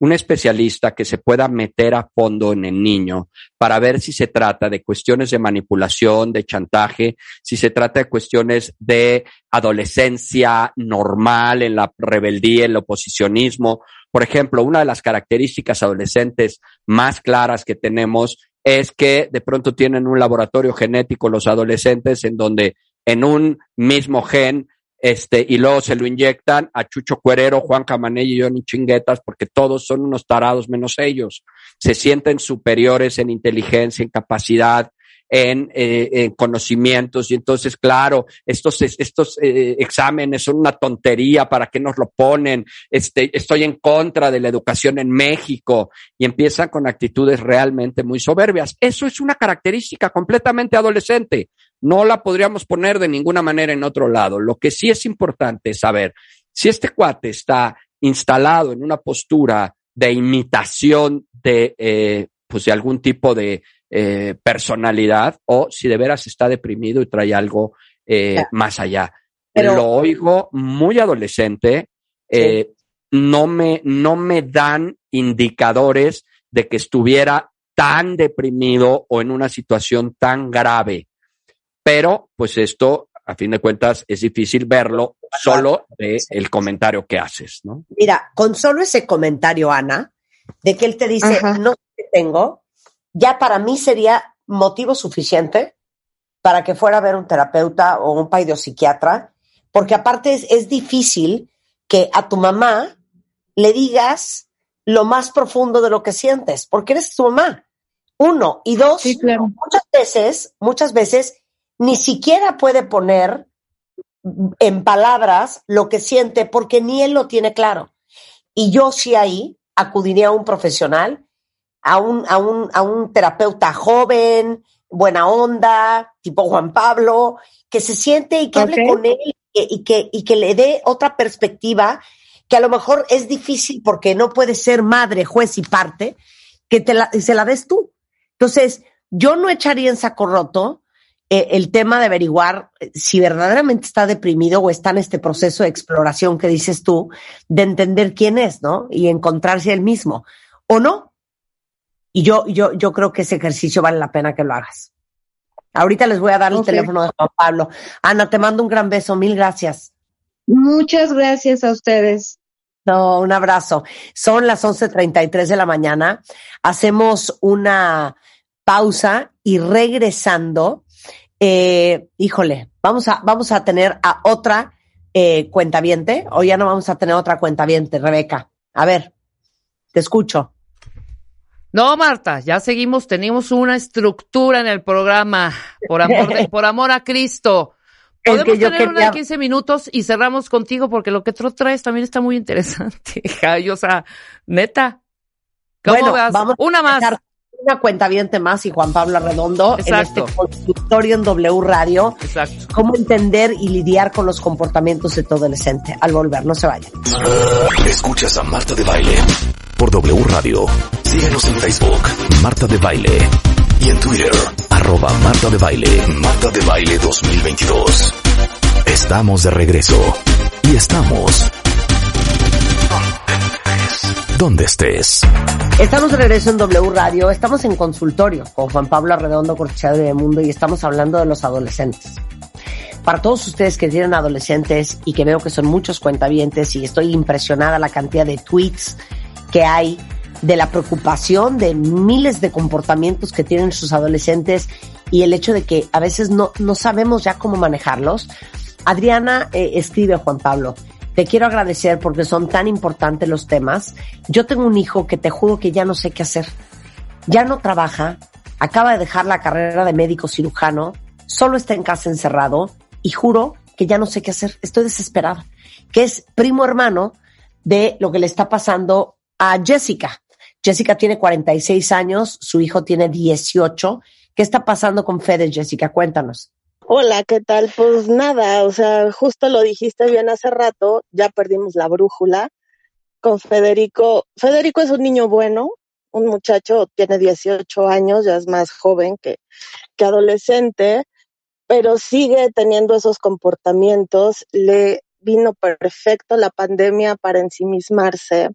un especialista que se pueda meter a fondo en el niño para ver si se trata de cuestiones de manipulación, de chantaje, si se trata de cuestiones de adolescencia normal, en la rebeldía, en el oposicionismo. Por ejemplo, una de las características adolescentes más claras que tenemos es que de pronto tienen un laboratorio genético los adolescentes en donde en un mismo gen, este, y luego se lo inyectan a Chucho Cuerero, Juan Camanelli y Johnny Chinguetas, porque todos son unos tarados menos ellos. Se sienten superiores en inteligencia, en capacidad, en, eh, conocimientos y entonces, claro, estos, estos eh, exámenes son una tontería, ¿para qué nos lo ponen? Este, estoy en contra de la educación en México y empiezan con actitudes realmente muy soberbias. Eso es una característica completamente adolescente. No la podríamos poner de ninguna manera en otro lado. Lo que sí es importante es saber si este cuate está instalado en una postura de imitación de, eh, pues de algún tipo de eh, personalidad o si de veras está deprimido y trae algo eh, más allá. Pero, Lo oigo muy adolescente, eh, no, me, no me dan indicadores de que estuviera tan deprimido o en una situación tan grave. Pero, pues esto, a fin de cuentas, es difícil verlo solo de el comentario que haces, ¿no? Mira, con solo ese comentario, Ana, de que él te dice, no tengo, ya para mí sería motivo suficiente para que fuera a ver un terapeuta o un psiquiatra, porque aparte es, es difícil que a tu mamá le digas lo más profundo de lo que sientes, porque eres tu mamá. Uno. Y dos, muchas veces, muchas veces, ni siquiera puede poner en palabras lo que siente porque ni él lo tiene claro. Y yo sí ahí acudiría a un profesional, a un, a un, a un terapeuta joven, buena onda, tipo Juan Pablo, que se siente y que hable con él y que, y que le dé otra perspectiva que a lo mejor es difícil porque no puede ser madre, juez y parte, que te la, se la des tú. Entonces, yo no echaría en saco roto eh, el tema de averiguar eh, si verdaderamente está deprimido o está en este proceso de exploración que dices tú, de entender quién es, ¿no? Y encontrarse él mismo. ¿O no? Y yo, yo, yo creo que ese ejercicio vale la pena que lo hagas. Ahorita les voy a dar el teléfono de Juan Pablo. Ana, te mando un gran beso. Mil gracias. Muchas gracias a ustedes. No, un abrazo. Son las 11.33 de la mañana. Hacemos una pausa y regresando, eh, híjole, vamos a, vamos a tener a otra eh, cuentaviente o ya no vamos a tener otra cuentaviente, Rebeca. A ver, te escucho. No, Marta, ya seguimos, tenemos una estructura en el programa, por amor, por amor a Cristo. Podemos que tener una de 15 minutos y cerramos contigo porque lo que tú traes también está muy interesante. o sea, neta. ¿Cómo bueno, Vamos una más. Una cuenta más y Juan Pablo Redondo en este consultorio en W Radio. Exacto. Cómo entender y lidiar con los comportamientos de todo adolescente. Al volver, no se vayan. Escuchas a Marta de Baile por W Radio. Síguenos en Facebook, Marta de Baile. Y en Twitter, arroba Marta de Baile, Marta de Baile 2022. Estamos de regreso. Y estamos... Donde estés. Estamos de regreso en W Radio. Estamos en consultorio con Juan Pablo Arredondo, Cortesado de Mundo, y estamos hablando de los adolescentes. Para todos ustedes que tienen adolescentes y que veo que son muchos cuentavientes y estoy impresionada la cantidad de tweets hay de la preocupación de miles de comportamientos que tienen sus adolescentes y el hecho de que a veces no, no sabemos ya cómo manejarlos. Adriana eh, escribe Juan Pablo, te quiero agradecer porque son tan importantes los temas. Yo tengo un hijo que te juro que ya no sé qué hacer. Ya no trabaja, acaba de dejar la carrera de médico cirujano, solo está en casa encerrado y juro que ya no sé qué hacer. Estoy desesperada. Que es primo hermano de lo que le está pasando a Jessica. Jessica tiene 46 años, su hijo tiene 18. ¿Qué está pasando con Fede, Jessica? Cuéntanos. Hola, ¿qué tal? Pues nada, o sea, justo lo dijiste bien hace rato, ya perdimos la brújula con Federico. Federico es un niño bueno, un muchacho, tiene 18 años, ya es más joven que, que adolescente, pero sigue teniendo esos comportamientos. Le vino perfecto la pandemia para ensimismarse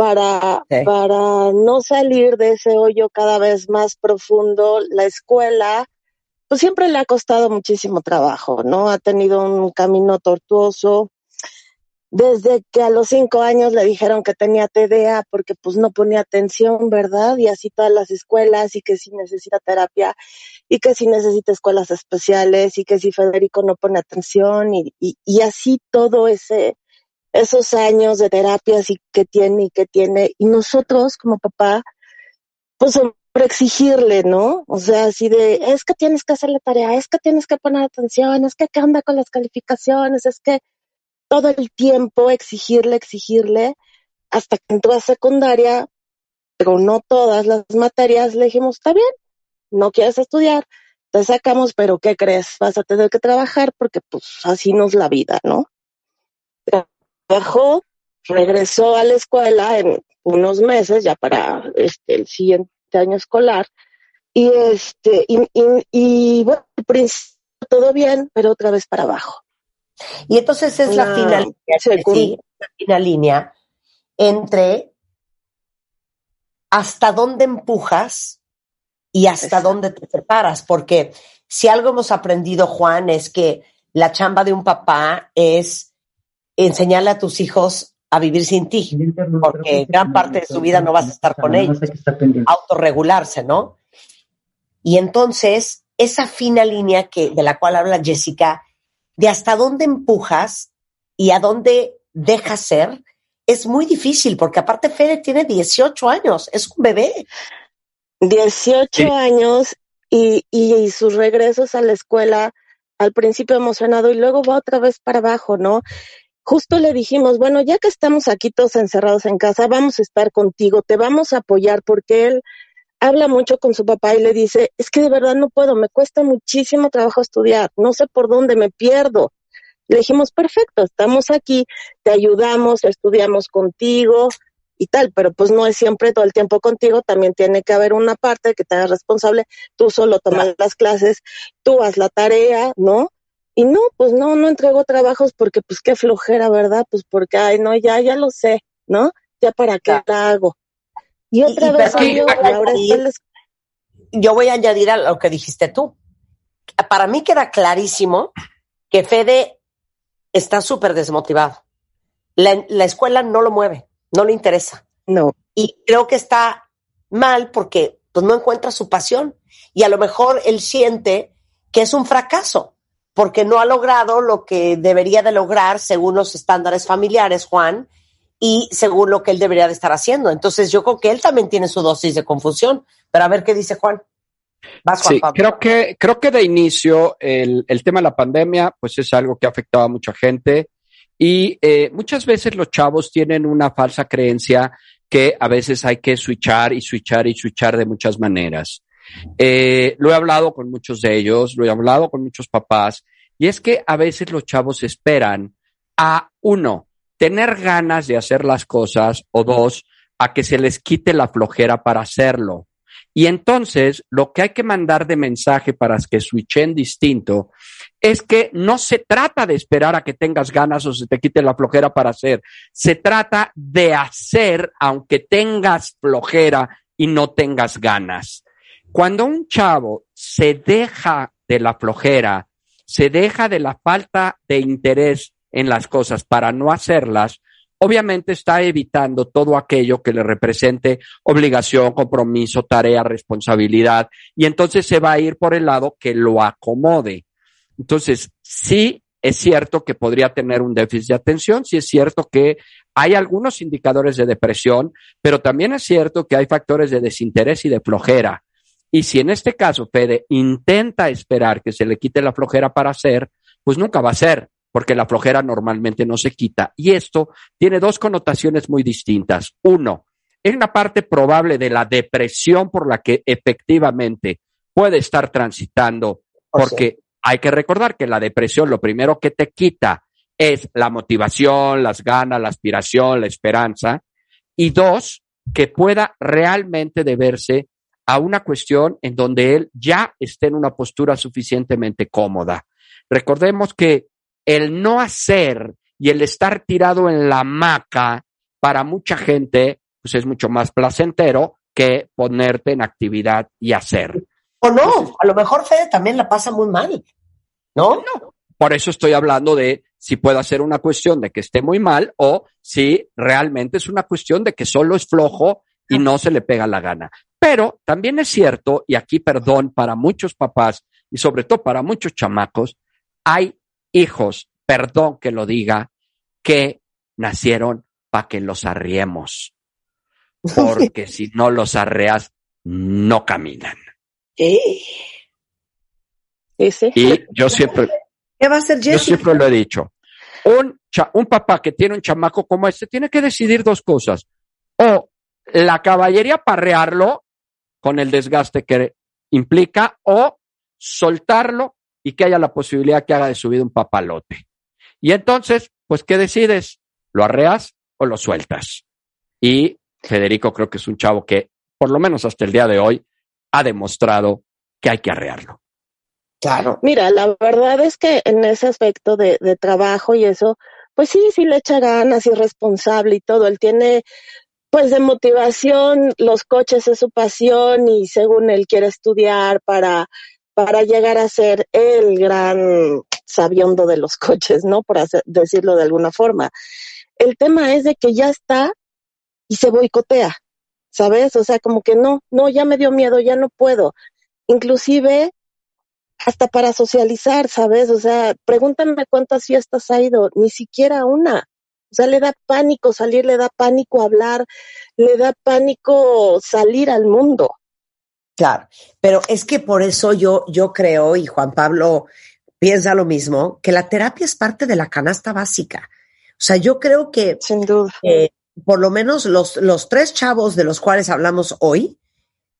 para, para no salir de ese hoyo cada vez más profundo, la escuela, pues siempre le ha costado muchísimo trabajo, ¿no? Ha tenido un camino tortuoso. Desde que a los cinco años le dijeron que tenía TDA porque pues no ponía atención, ¿verdad? Y así todas las escuelas y que si necesita terapia y que si necesita escuelas especiales y que si Federico no pone atención y, y, y así todo ese, esos años de terapias y que tiene y que tiene. Y nosotros como papá, pues por exigirle, ¿no? O sea, así de, es que tienes que hacer la tarea, es que tienes que poner atención, es que qué onda con las calificaciones, es que todo el tiempo exigirle, exigirle, hasta que entró a secundaria, pero no todas las materias, le dijimos, está bien, no quieres estudiar, te sacamos, pero ¿qué crees? Vas a tener que trabajar porque pues así nos la vida, ¿no? Regresó a la escuela en unos meses, ya para este, el siguiente año escolar, y este, y, y, bueno, al principio todo bien, pero otra vez para abajo. Y entonces es la final, la final línea entre hasta dónde empujas y hasta dónde te preparas, porque si algo hemos aprendido, Juan, es que la chamba de un papá es enseñarle a tus hijos a vivir sin ti, porque gran parte de su vida no vas a estar con ellos, autorregularse, ¿no? Y entonces, esa fina línea que, de la cual habla Jessica, de hasta dónde empujas y a dónde dejas ser, es muy difícil, porque aparte Fede tiene 18 años, es un bebé. 18 años y, y sus regresos a la escuela, al principio emocionado y luego va otra vez para abajo, ¿no? Justo le dijimos, bueno, ya que estamos aquí todos encerrados en casa, vamos a estar contigo, te vamos a apoyar porque él habla mucho con su papá y le dice, es que de verdad no puedo, me cuesta muchísimo trabajo estudiar, no sé por dónde me pierdo. Le dijimos, perfecto, estamos aquí, te ayudamos, estudiamos contigo y tal, pero pues no es siempre todo el tiempo contigo, también tiene que haber una parte que te haga responsable, tú solo tomas las clases, tú haz la tarea, ¿no? Y no, pues no, no entrego trabajos porque pues qué flojera, ¿verdad? Pues porque, ay, no, ya, ya lo sé, ¿no? Ya para qué la hago. Y otra vez yo, ahora yo voy a añadir a lo que dijiste tú. Para mí queda clarísimo que Fede está súper desmotivado. La, la escuela no lo mueve, no le interesa. No. Y creo que está mal porque pues no encuentra su pasión y a lo mejor él siente que es un fracaso porque no ha logrado lo que debería de lograr según los estándares familiares, Juan, y según lo que él debería de estar haciendo. Entonces yo creo que él también tiene su dosis de confusión, pero a ver qué dice Juan. sí, creo que, creo que de inicio el, el, tema de la pandemia, pues es algo que ha afectado a mucha gente y eh, muchas veces los chavos tienen una falsa creencia que a veces hay que switchar y switchar y switchar de muchas maneras. Eh, lo he hablado con muchos de ellos, lo he hablado con muchos papás, y es que a veces los chavos esperan a uno, tener ganas de hacer las cosas, o dos, a que se les quite la flojera para hacerlo. Y entonces, lo que hay que mandar de mensaje para que switchen distinto es que no se trata de esperar a que tengas ganas o se te quite la flojera para hacer. Se trata de hacer aunque tengas flojera y no tengas ganas. Cuando un chavo se deja de la flojera, se deja de la falta de interés en las cosas para no hacerlas, obviamente está evitando todo aquello que le represente obligación, compromiso, tarea, responsabilidad, y entonces se va a ir por el lado que lo acomode. Entonces, sí es cierto que podría tener un déficit de atención, sí es cierto que hay algunos indicadores de depresión, pero también es cierto que hay factores de desinterés y de flojera. Y si en este caso Fede intenta esperar que se le quite la flojera para hacer, pues nunca va a ser, porque la flojera normalmente no se quita. Y esto tiene dos connotaciones muy distintas. Uno, es una parte probable de la depresión por la que efectivamente puede estar transitando, porque hay que recordar que la depresión lo primero que te quita es la motivación, las ganas, la aspiración, la esperanza. Y dos, que pueda realmente deberse a una cuestión en donde él ya esté en una postura suficientemente cómoda. Recordemos que el no hacer y el estar tirado en la hamaca para mucha gente pues es mucho más placentero que ponerte en actividad y hacer. O no, a lo mejor Fede también la pasa muy mal, ¿no? No. Por eso estoy hablando de si puede ser una cuestión de que esté muy mal o si realmente es una cuestión de que solo es flojo y no se le pega la gana. Pero también es cierto, y aquí perdón para muchos papás y sobre todo para muchos chamacos, hay hijos, perdón que lo diga, que nacieron para que los arriemos. Porque si no los arreas, no caminan. ¿Eh? ¿Ese? Y yo siempre, ¿Qué va a hacer Yo siempre lo he dicho. Un, un papá que tiene un chamaco como este tiene que decidir dos cosas. O la caballería parrearlo con el desgaste que implica o soltarlo y que haya la posibilidad que haga de subir un papalote. Y entonces, pues, ¿qué decides? ¿Lo arreas o lo sueltas? Y Federico creo que es un chavo que, por lo menos hasta el día de hoy, ha demostrado que hay que arrearlo. Claro. Mira, la verdad es que en ese aspecto de, de trabajo y eso, pues sí, sí le echa ganas y responsable y todo. Él tiene, pues de motivación, los coches es su pasión y según él quiere estudiar para, para llegar a ser el gran sabiondo de los coches, ¿no? Por decirlo de alguna forma. El tema es de que ya está y se boicotea, ¿sabes? O sea, como que no, no, ya me dio miedo, ya no puedo. Inclusive hasta para socializar, ¿sabes? O sea, pregúntame cuántas fiestas ha ido, ni siquiera una. O sea, le da pánico salir, le da pánico hablar, le da pánico salir al mundo. Claro, pero es que por eso yo, yo creo, y Juan Pablo piensa lo mismo, que la terapia es parte de la canasta básica. O sea, yo creo que Sin duda. Eh, por lo menos los, los tres chavos de los cuales hablamos hoy,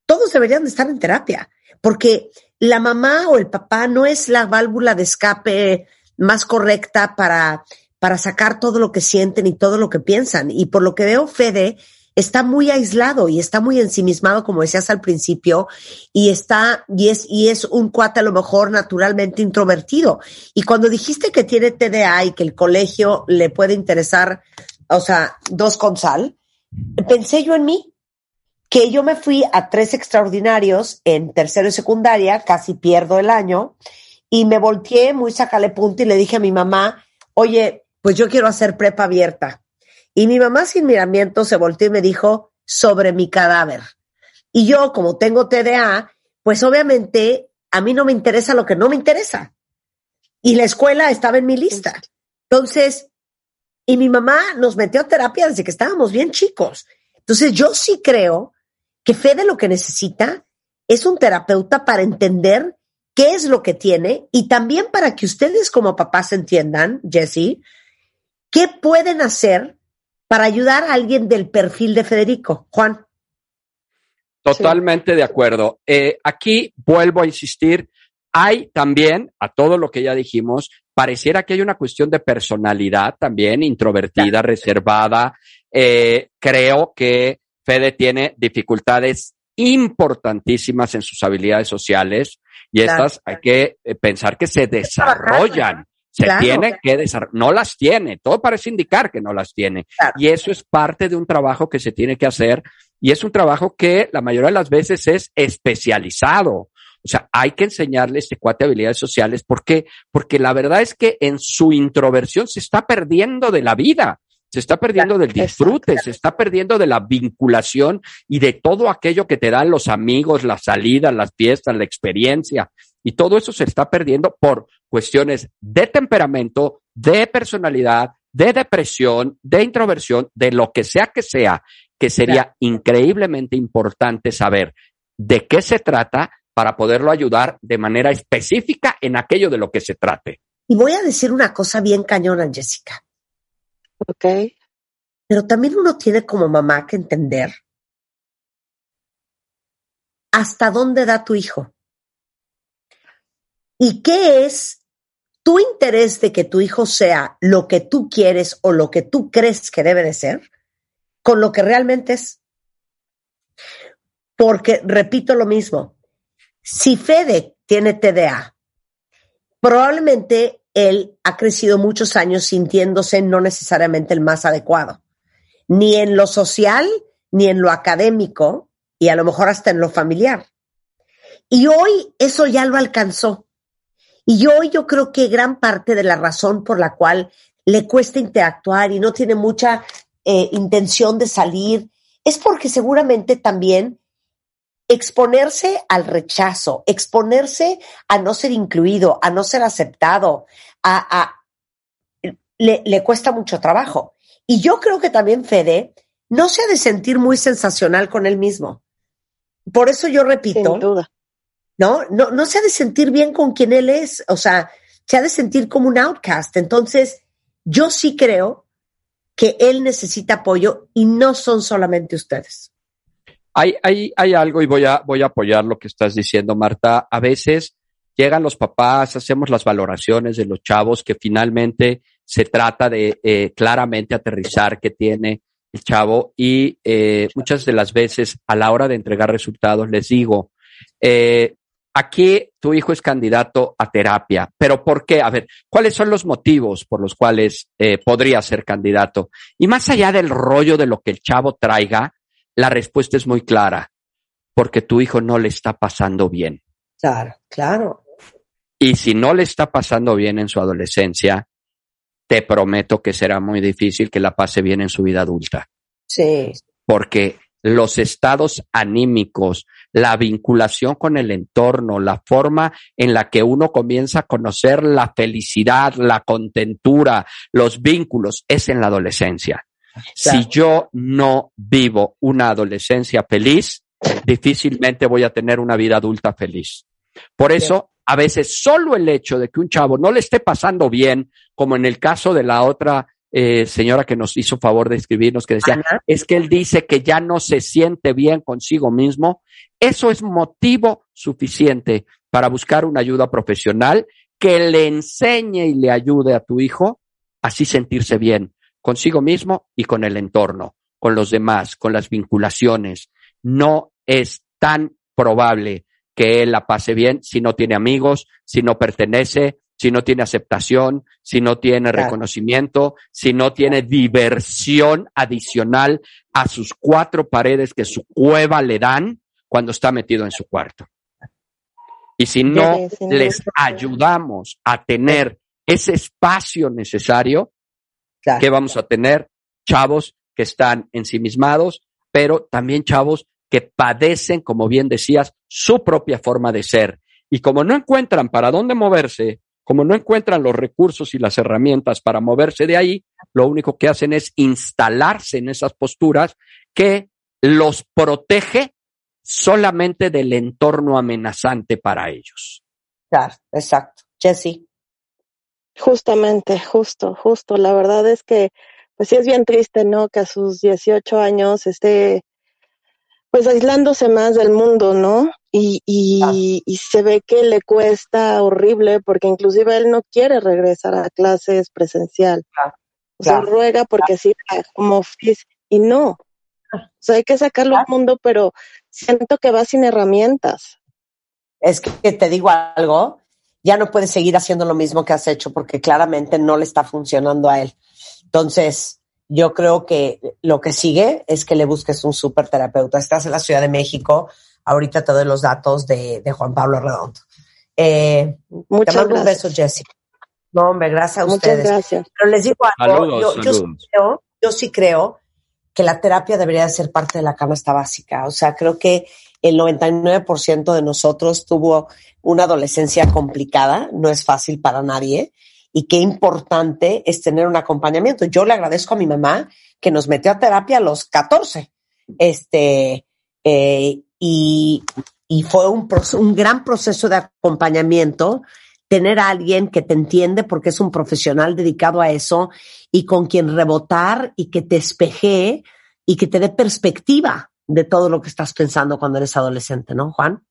todos deberían de estar en terapia, porque la mamá o el papá no es la válvula de escape más correcta para, para sacar todo lo que sienten y todo lo que piensan. Y por lo que veo, Fede está muy aislado y está muy ensimismado, como decías al principio, y está, y es, y es un cuate a lo mejor naturalmente introvertido. Y cuando dijiste que tiene TDA y que el colegio le puede interesar, o sea, dos con sal, pensé yo en mí que yo me fui a tres extraordinarios en tercero y secundaria, casi pierdo el año, y me volteé muy sacale punto y le dije a mi mamá, oye, pues yo quiero hacer prepa abierta. Y mi mamá sin miramiento se volteó y me dijo, sobre mi cadáver. Y yo, como tengo TDA, pues obviamente a mí no me interesa lo que no me interesa. Y la escuela estaba en mi lista. Entonces, y mi mamá nos metió a terapia desde que estábamos bien chicos. Entonces, yo sí creo que Fede lo que necesita es un terapeuta para entender qué es lo que tiene y también para que ustedes como papás entiendan, Jesse, qué pueden hacer para ayudar a alguien del perfil de Federico. Juan. Totalmente de acuerdo. Eh, aquí vuelvo a insistir, hay también, a todo lo que ya dijimos, pareciera que hay una cuestión de personalidad también, introvertida, reservada. Eh, creo que Fede tiene dificultades importantísimas en sus habilidades sociales y estas hay que eh, pensar que se desarrollan. Se tiene que desarrollar, no las tiene, todo parece indicar que no las tiene. Y eso es parte de un trabajo que se tiene que hacer y es un trabajo que la mayoría de las veces es especializado. O sea, hay que enseñarle este cuate habilidades sociales. ¿Por qué? Porque la verdad es que en su introversión se está perdiendo de la vida se está perdiendo del disfrute, se está perdiendo de la vinculación y de todo aquello que te dan los amigos, las salidas, las fiestas, la experiencia. Y todo eso se está perdiendo por cuestiones de temperamento, de personalidad, de depresión, de introversión, de lo que sea que sea, que sería increíblemente importante saber de qué se trata para poderlo ayudar de manera específica en aquello de lo que se trate. Y voy a decir una cosa bien cañona, Jessica. Ok. Pero también uno tiene como mamá que entender hasta dónde da tu hijo. ¿Y qué es tu interés de que tu hijo sea lo que tú quieres o lo que tú crees que debe de ser con lo que realmente es? Porque, repito lo mismo, si Fede tiene TDA, probablemente él ha crecido muchos años sintiéndose no necesariamente el más adecuado, ni en lo social, ni en lo académico, y a lo mejor hasta en lo familiar. Y hoy eso ya lo alcanzó. Y hoy yo creo que gran parte de la razón por la cual le cuesta interactuar y no tiene mucha eh, intención de salir es porque seguramente también exponerse al rechazo, exponerse a no ser incluido, a no ser aceptado, a, le, le, cuesta mucho trabajo. Y yo creo que también Fede no se ha de sentir muy sensacional con él mismo. por eso yo repito, ¿no? ¿no? No se ha de sentir bien con quien él es, o sea, se ha de sentir como un outcast. Entonces, yo sí creo que él necesita apoyo y no son solamente ustedes. Hay, hay, hay algo y voy a, voy a apoyar lo que estás diciendo, Marta. A veces llegan los papás, hacemos las valoraciones de los chavos que finalmente se trata de eh, claramente aterrizar que tiene el chavo y eh, muchas de las veces a la hora de entregar resultados les digo, eh, aquí tu hijo es candidato a terapia, pero ¿por qué? A ver, ¿cuáles son los motivos por los cuales eh, podría ser candidato? Y más allá del rollo de lo que el chavo traiga, la respuesta es muy clara, porque tu hijo no le está pasando bien. Claro, claro. Y si no le está pasando bien en su adolescencia, te prometo que será muy difícil que la pase bien en su vida adulta. Sí. Porque los estados anímicos, la vinculación con el entorno, la forma en la que uno comienza a conocer la felicidad, la contentura, los vínculos, es en la adolescencia. Si yo no vivo una adolescencia feliz, difícilmente voy a tener una vida adulta feliz. Por eso, a veces solo el hecho de que un chavo no le esté pasando bien, como en el caso de la otra eh, señora que nos hizo favor de escribirnos, que decía, es que él dice que ya no se siente bien consigo mismo, eso es motivo suficiente para buscar una ayuda profesional que le enseñe y le ayude a tu hijo a así sentirse bien consigo mismo y con el entorno, con los demás, con las vinculaciones. No es tan probable que él la pase bien si no tiene amigos, si no pertenece, si no tiene aceptación, si no tiene reconocimiento, si no tiene diversión adicional a sus cuatro paredes que su cueva le dan cuando está metido en su cuarto. Y si no les ayudamos a tener ese espacio necesario, que vamos a tener? Chavos que están ensimismados, pero también chavos que padecen, como bien decías, su propia forma de ser. Y como no encuentran para dónde moverse, como no encuentran los recursos y las herramientas para moverse de ahí, lo único que hacen es instalarse en esas posturas que los protege solamente del entorno amenazante para ellos. Claro, exacto. Jesse. Justamente, justo, justo. La verdad es que, pues sí es bien triste, ¿no? Que a sus 18 años esté pues aislándose más del mundo, ¿no? Y, y, y, se ve que le cuesta horrible porque inclusive él no quiere regresar a clases presencial. O sea, ruega porque sí, como y no. O sea, hay que sacarlo al mundo, pero siento que va sin herramientas. Es que te digo algo, ya no puedes seguir haciendo lo mismo que has hecho porque claramente no le está funcionando a él. Entonces, yo creo que lo que sigue es que le busques un súper terapeuta. Estás en la Ciudad de México, ahorita te doy los datos de, Juan Pablo Redondo. Eh, Muchas te mando un beso, Jessy. No, hombre, gracias a Muchas ustedes. Gracias. Pero les digo algo, yo, Yo, sí creo, yo sí creo que la terapia debería ser parte de la canasta básica. O sea, creo que el 99% de nosotros tuvo una adolescencia complicada, no es fácil para nadie y qué importante es tener un acompañamiento. Yo le agradezco a mi mamá que nos metió a terapia a los 14. Este, eh, y, y, fue un, un gran proceso de acompañamiento tener a alguien que te entiende porque es un profesional dedicado a eso y con quien rebotar y que te espeje y que te dé perspectiva de todo lo que estás pensando cuando eres adolescente, ¿no, Juan?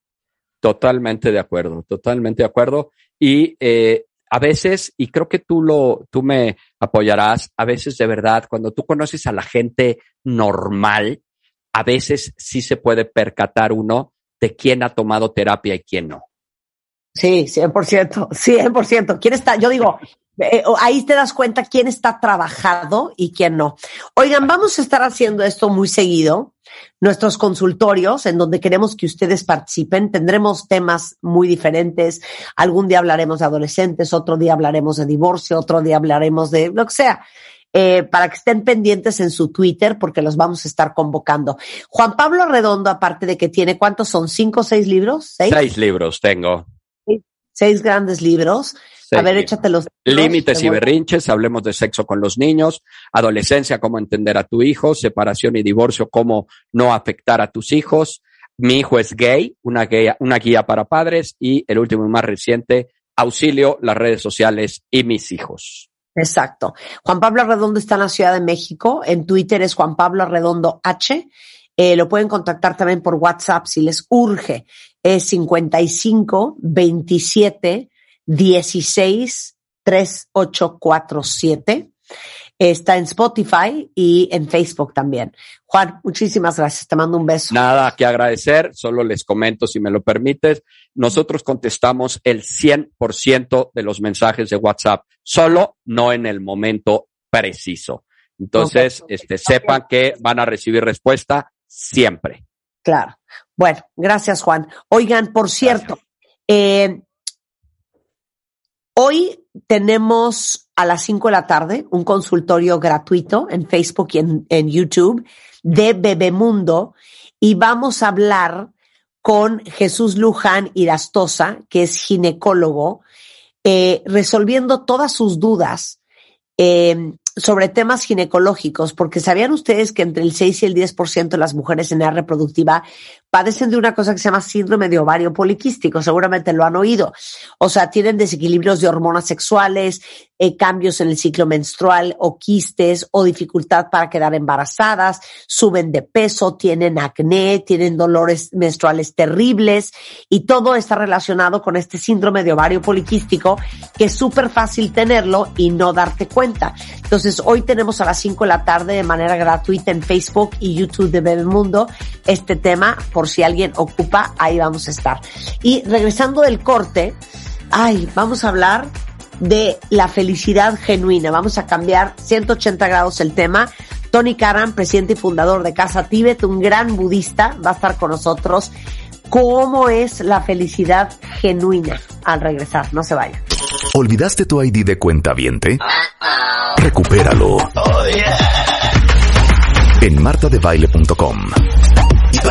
Totalmente de acuerdo, totalmente de acuerdo. Y eh, a veces, y creo que tú lo, tú me apoyarás, a veces de verdad, cuando tú conoces a la gente normal, a veces sí se puede percatar uno de quién ha tomado terapia y quién no. Sí, 100%, 100%. ¿Quién está? Yo digo, eh, ahí te das cuenta quién está trabajado y quién no. Oigan, vamos a estar haciendo esto muy seguido, nuestros consultorios, en donde queremos que ustedes participen. Tendremos temas muy diferentes. Algún día hablaremos de adolescentes, otro día hablaremos de divorcio, otro día hablaremos de lo que sea. Eh, para que estén pendientes en su Twitter porque los vamos a estar convocando. Juan Pablo Redondo, aparte de que tiene, ¿cuántos son? ¿Cinco o seis libros? Seis libros tengo. Seis grandes libros a ver, échate los. Límites y berrinches, hablemos de sexo con los niños, adolescencia, cómo entender a tu hijo, separación y divorcio, cómo no afectar a tus hijos, Mi hijo es gay, una guía, una guía para padres y el último y más reciente, auxilio, las redes sociales y mis hijos. Exacto. Juan Pablo Arredondo está en la Ciudad de México. En Twitter es Juan Pablo Arredondo H. Eh, lo pueden contactar también por WhatsApp si les urge. Es 55 27 16 3847. Está en Spotify y en Facebook también. Juan, muchísimas gracias. Te mando un beso. Nada que agradecer. Solo les comento, si me lo permites, nosotros contestamos el 100% de los mensajes de WhatsApp, solo no en el momento preciso. Entonces, este, sepan que van a recibir respuesta siempre. Claro. Bueno, gracias, Juan. Oigan, por cierto, eh, Hoy tenemos a las 5 de la tarde un consultorio gratuito en Facebook y en, YouTube de Bebemundo y vamos a hablar con Jesús Luján Irastosa, que es ginecólogo, eh, resolviendo todas sus dudas eh, sobre temas ginecológicos, porque sabían ustedes que entre el 6 y el 10% de las mujeres en edad reproductiva padecen de una cosa que se llama síndrome de ovario poliquístico, seguramente lo han oído. O sea, tienen desequilibrios de hormonas sexuales, eh, cambios en el ciclo menstrual o quistes o dificultad para quedar embarazadas, suben de peso, tienen acné, tienen dolores menstruales terribles y todo está relacionado con este síndrome de ovario poliquístico que es súper fácil tenerlo y no darte cuenta. Entonces, hoy tenemos a las 5 de la tarde de manera gratuita en Facebook y YouTube de Bebemundo este tema por si alguien ocupa, ahí vamos a estar. Y regresando del corte, ay, vamos a hablar de la felicidad genuina. Vamos a cambiar 180 grados el tema. Tony Karan, presidente y fundador de Casa Tíbet, un gran budista, va a estar con nosotros. ¿Cómo es la felicidad genuina? Al regresar, no se vaya. ¿Olvidaste tu ID de cuenta viente? Recupéralo. En martadebaile.com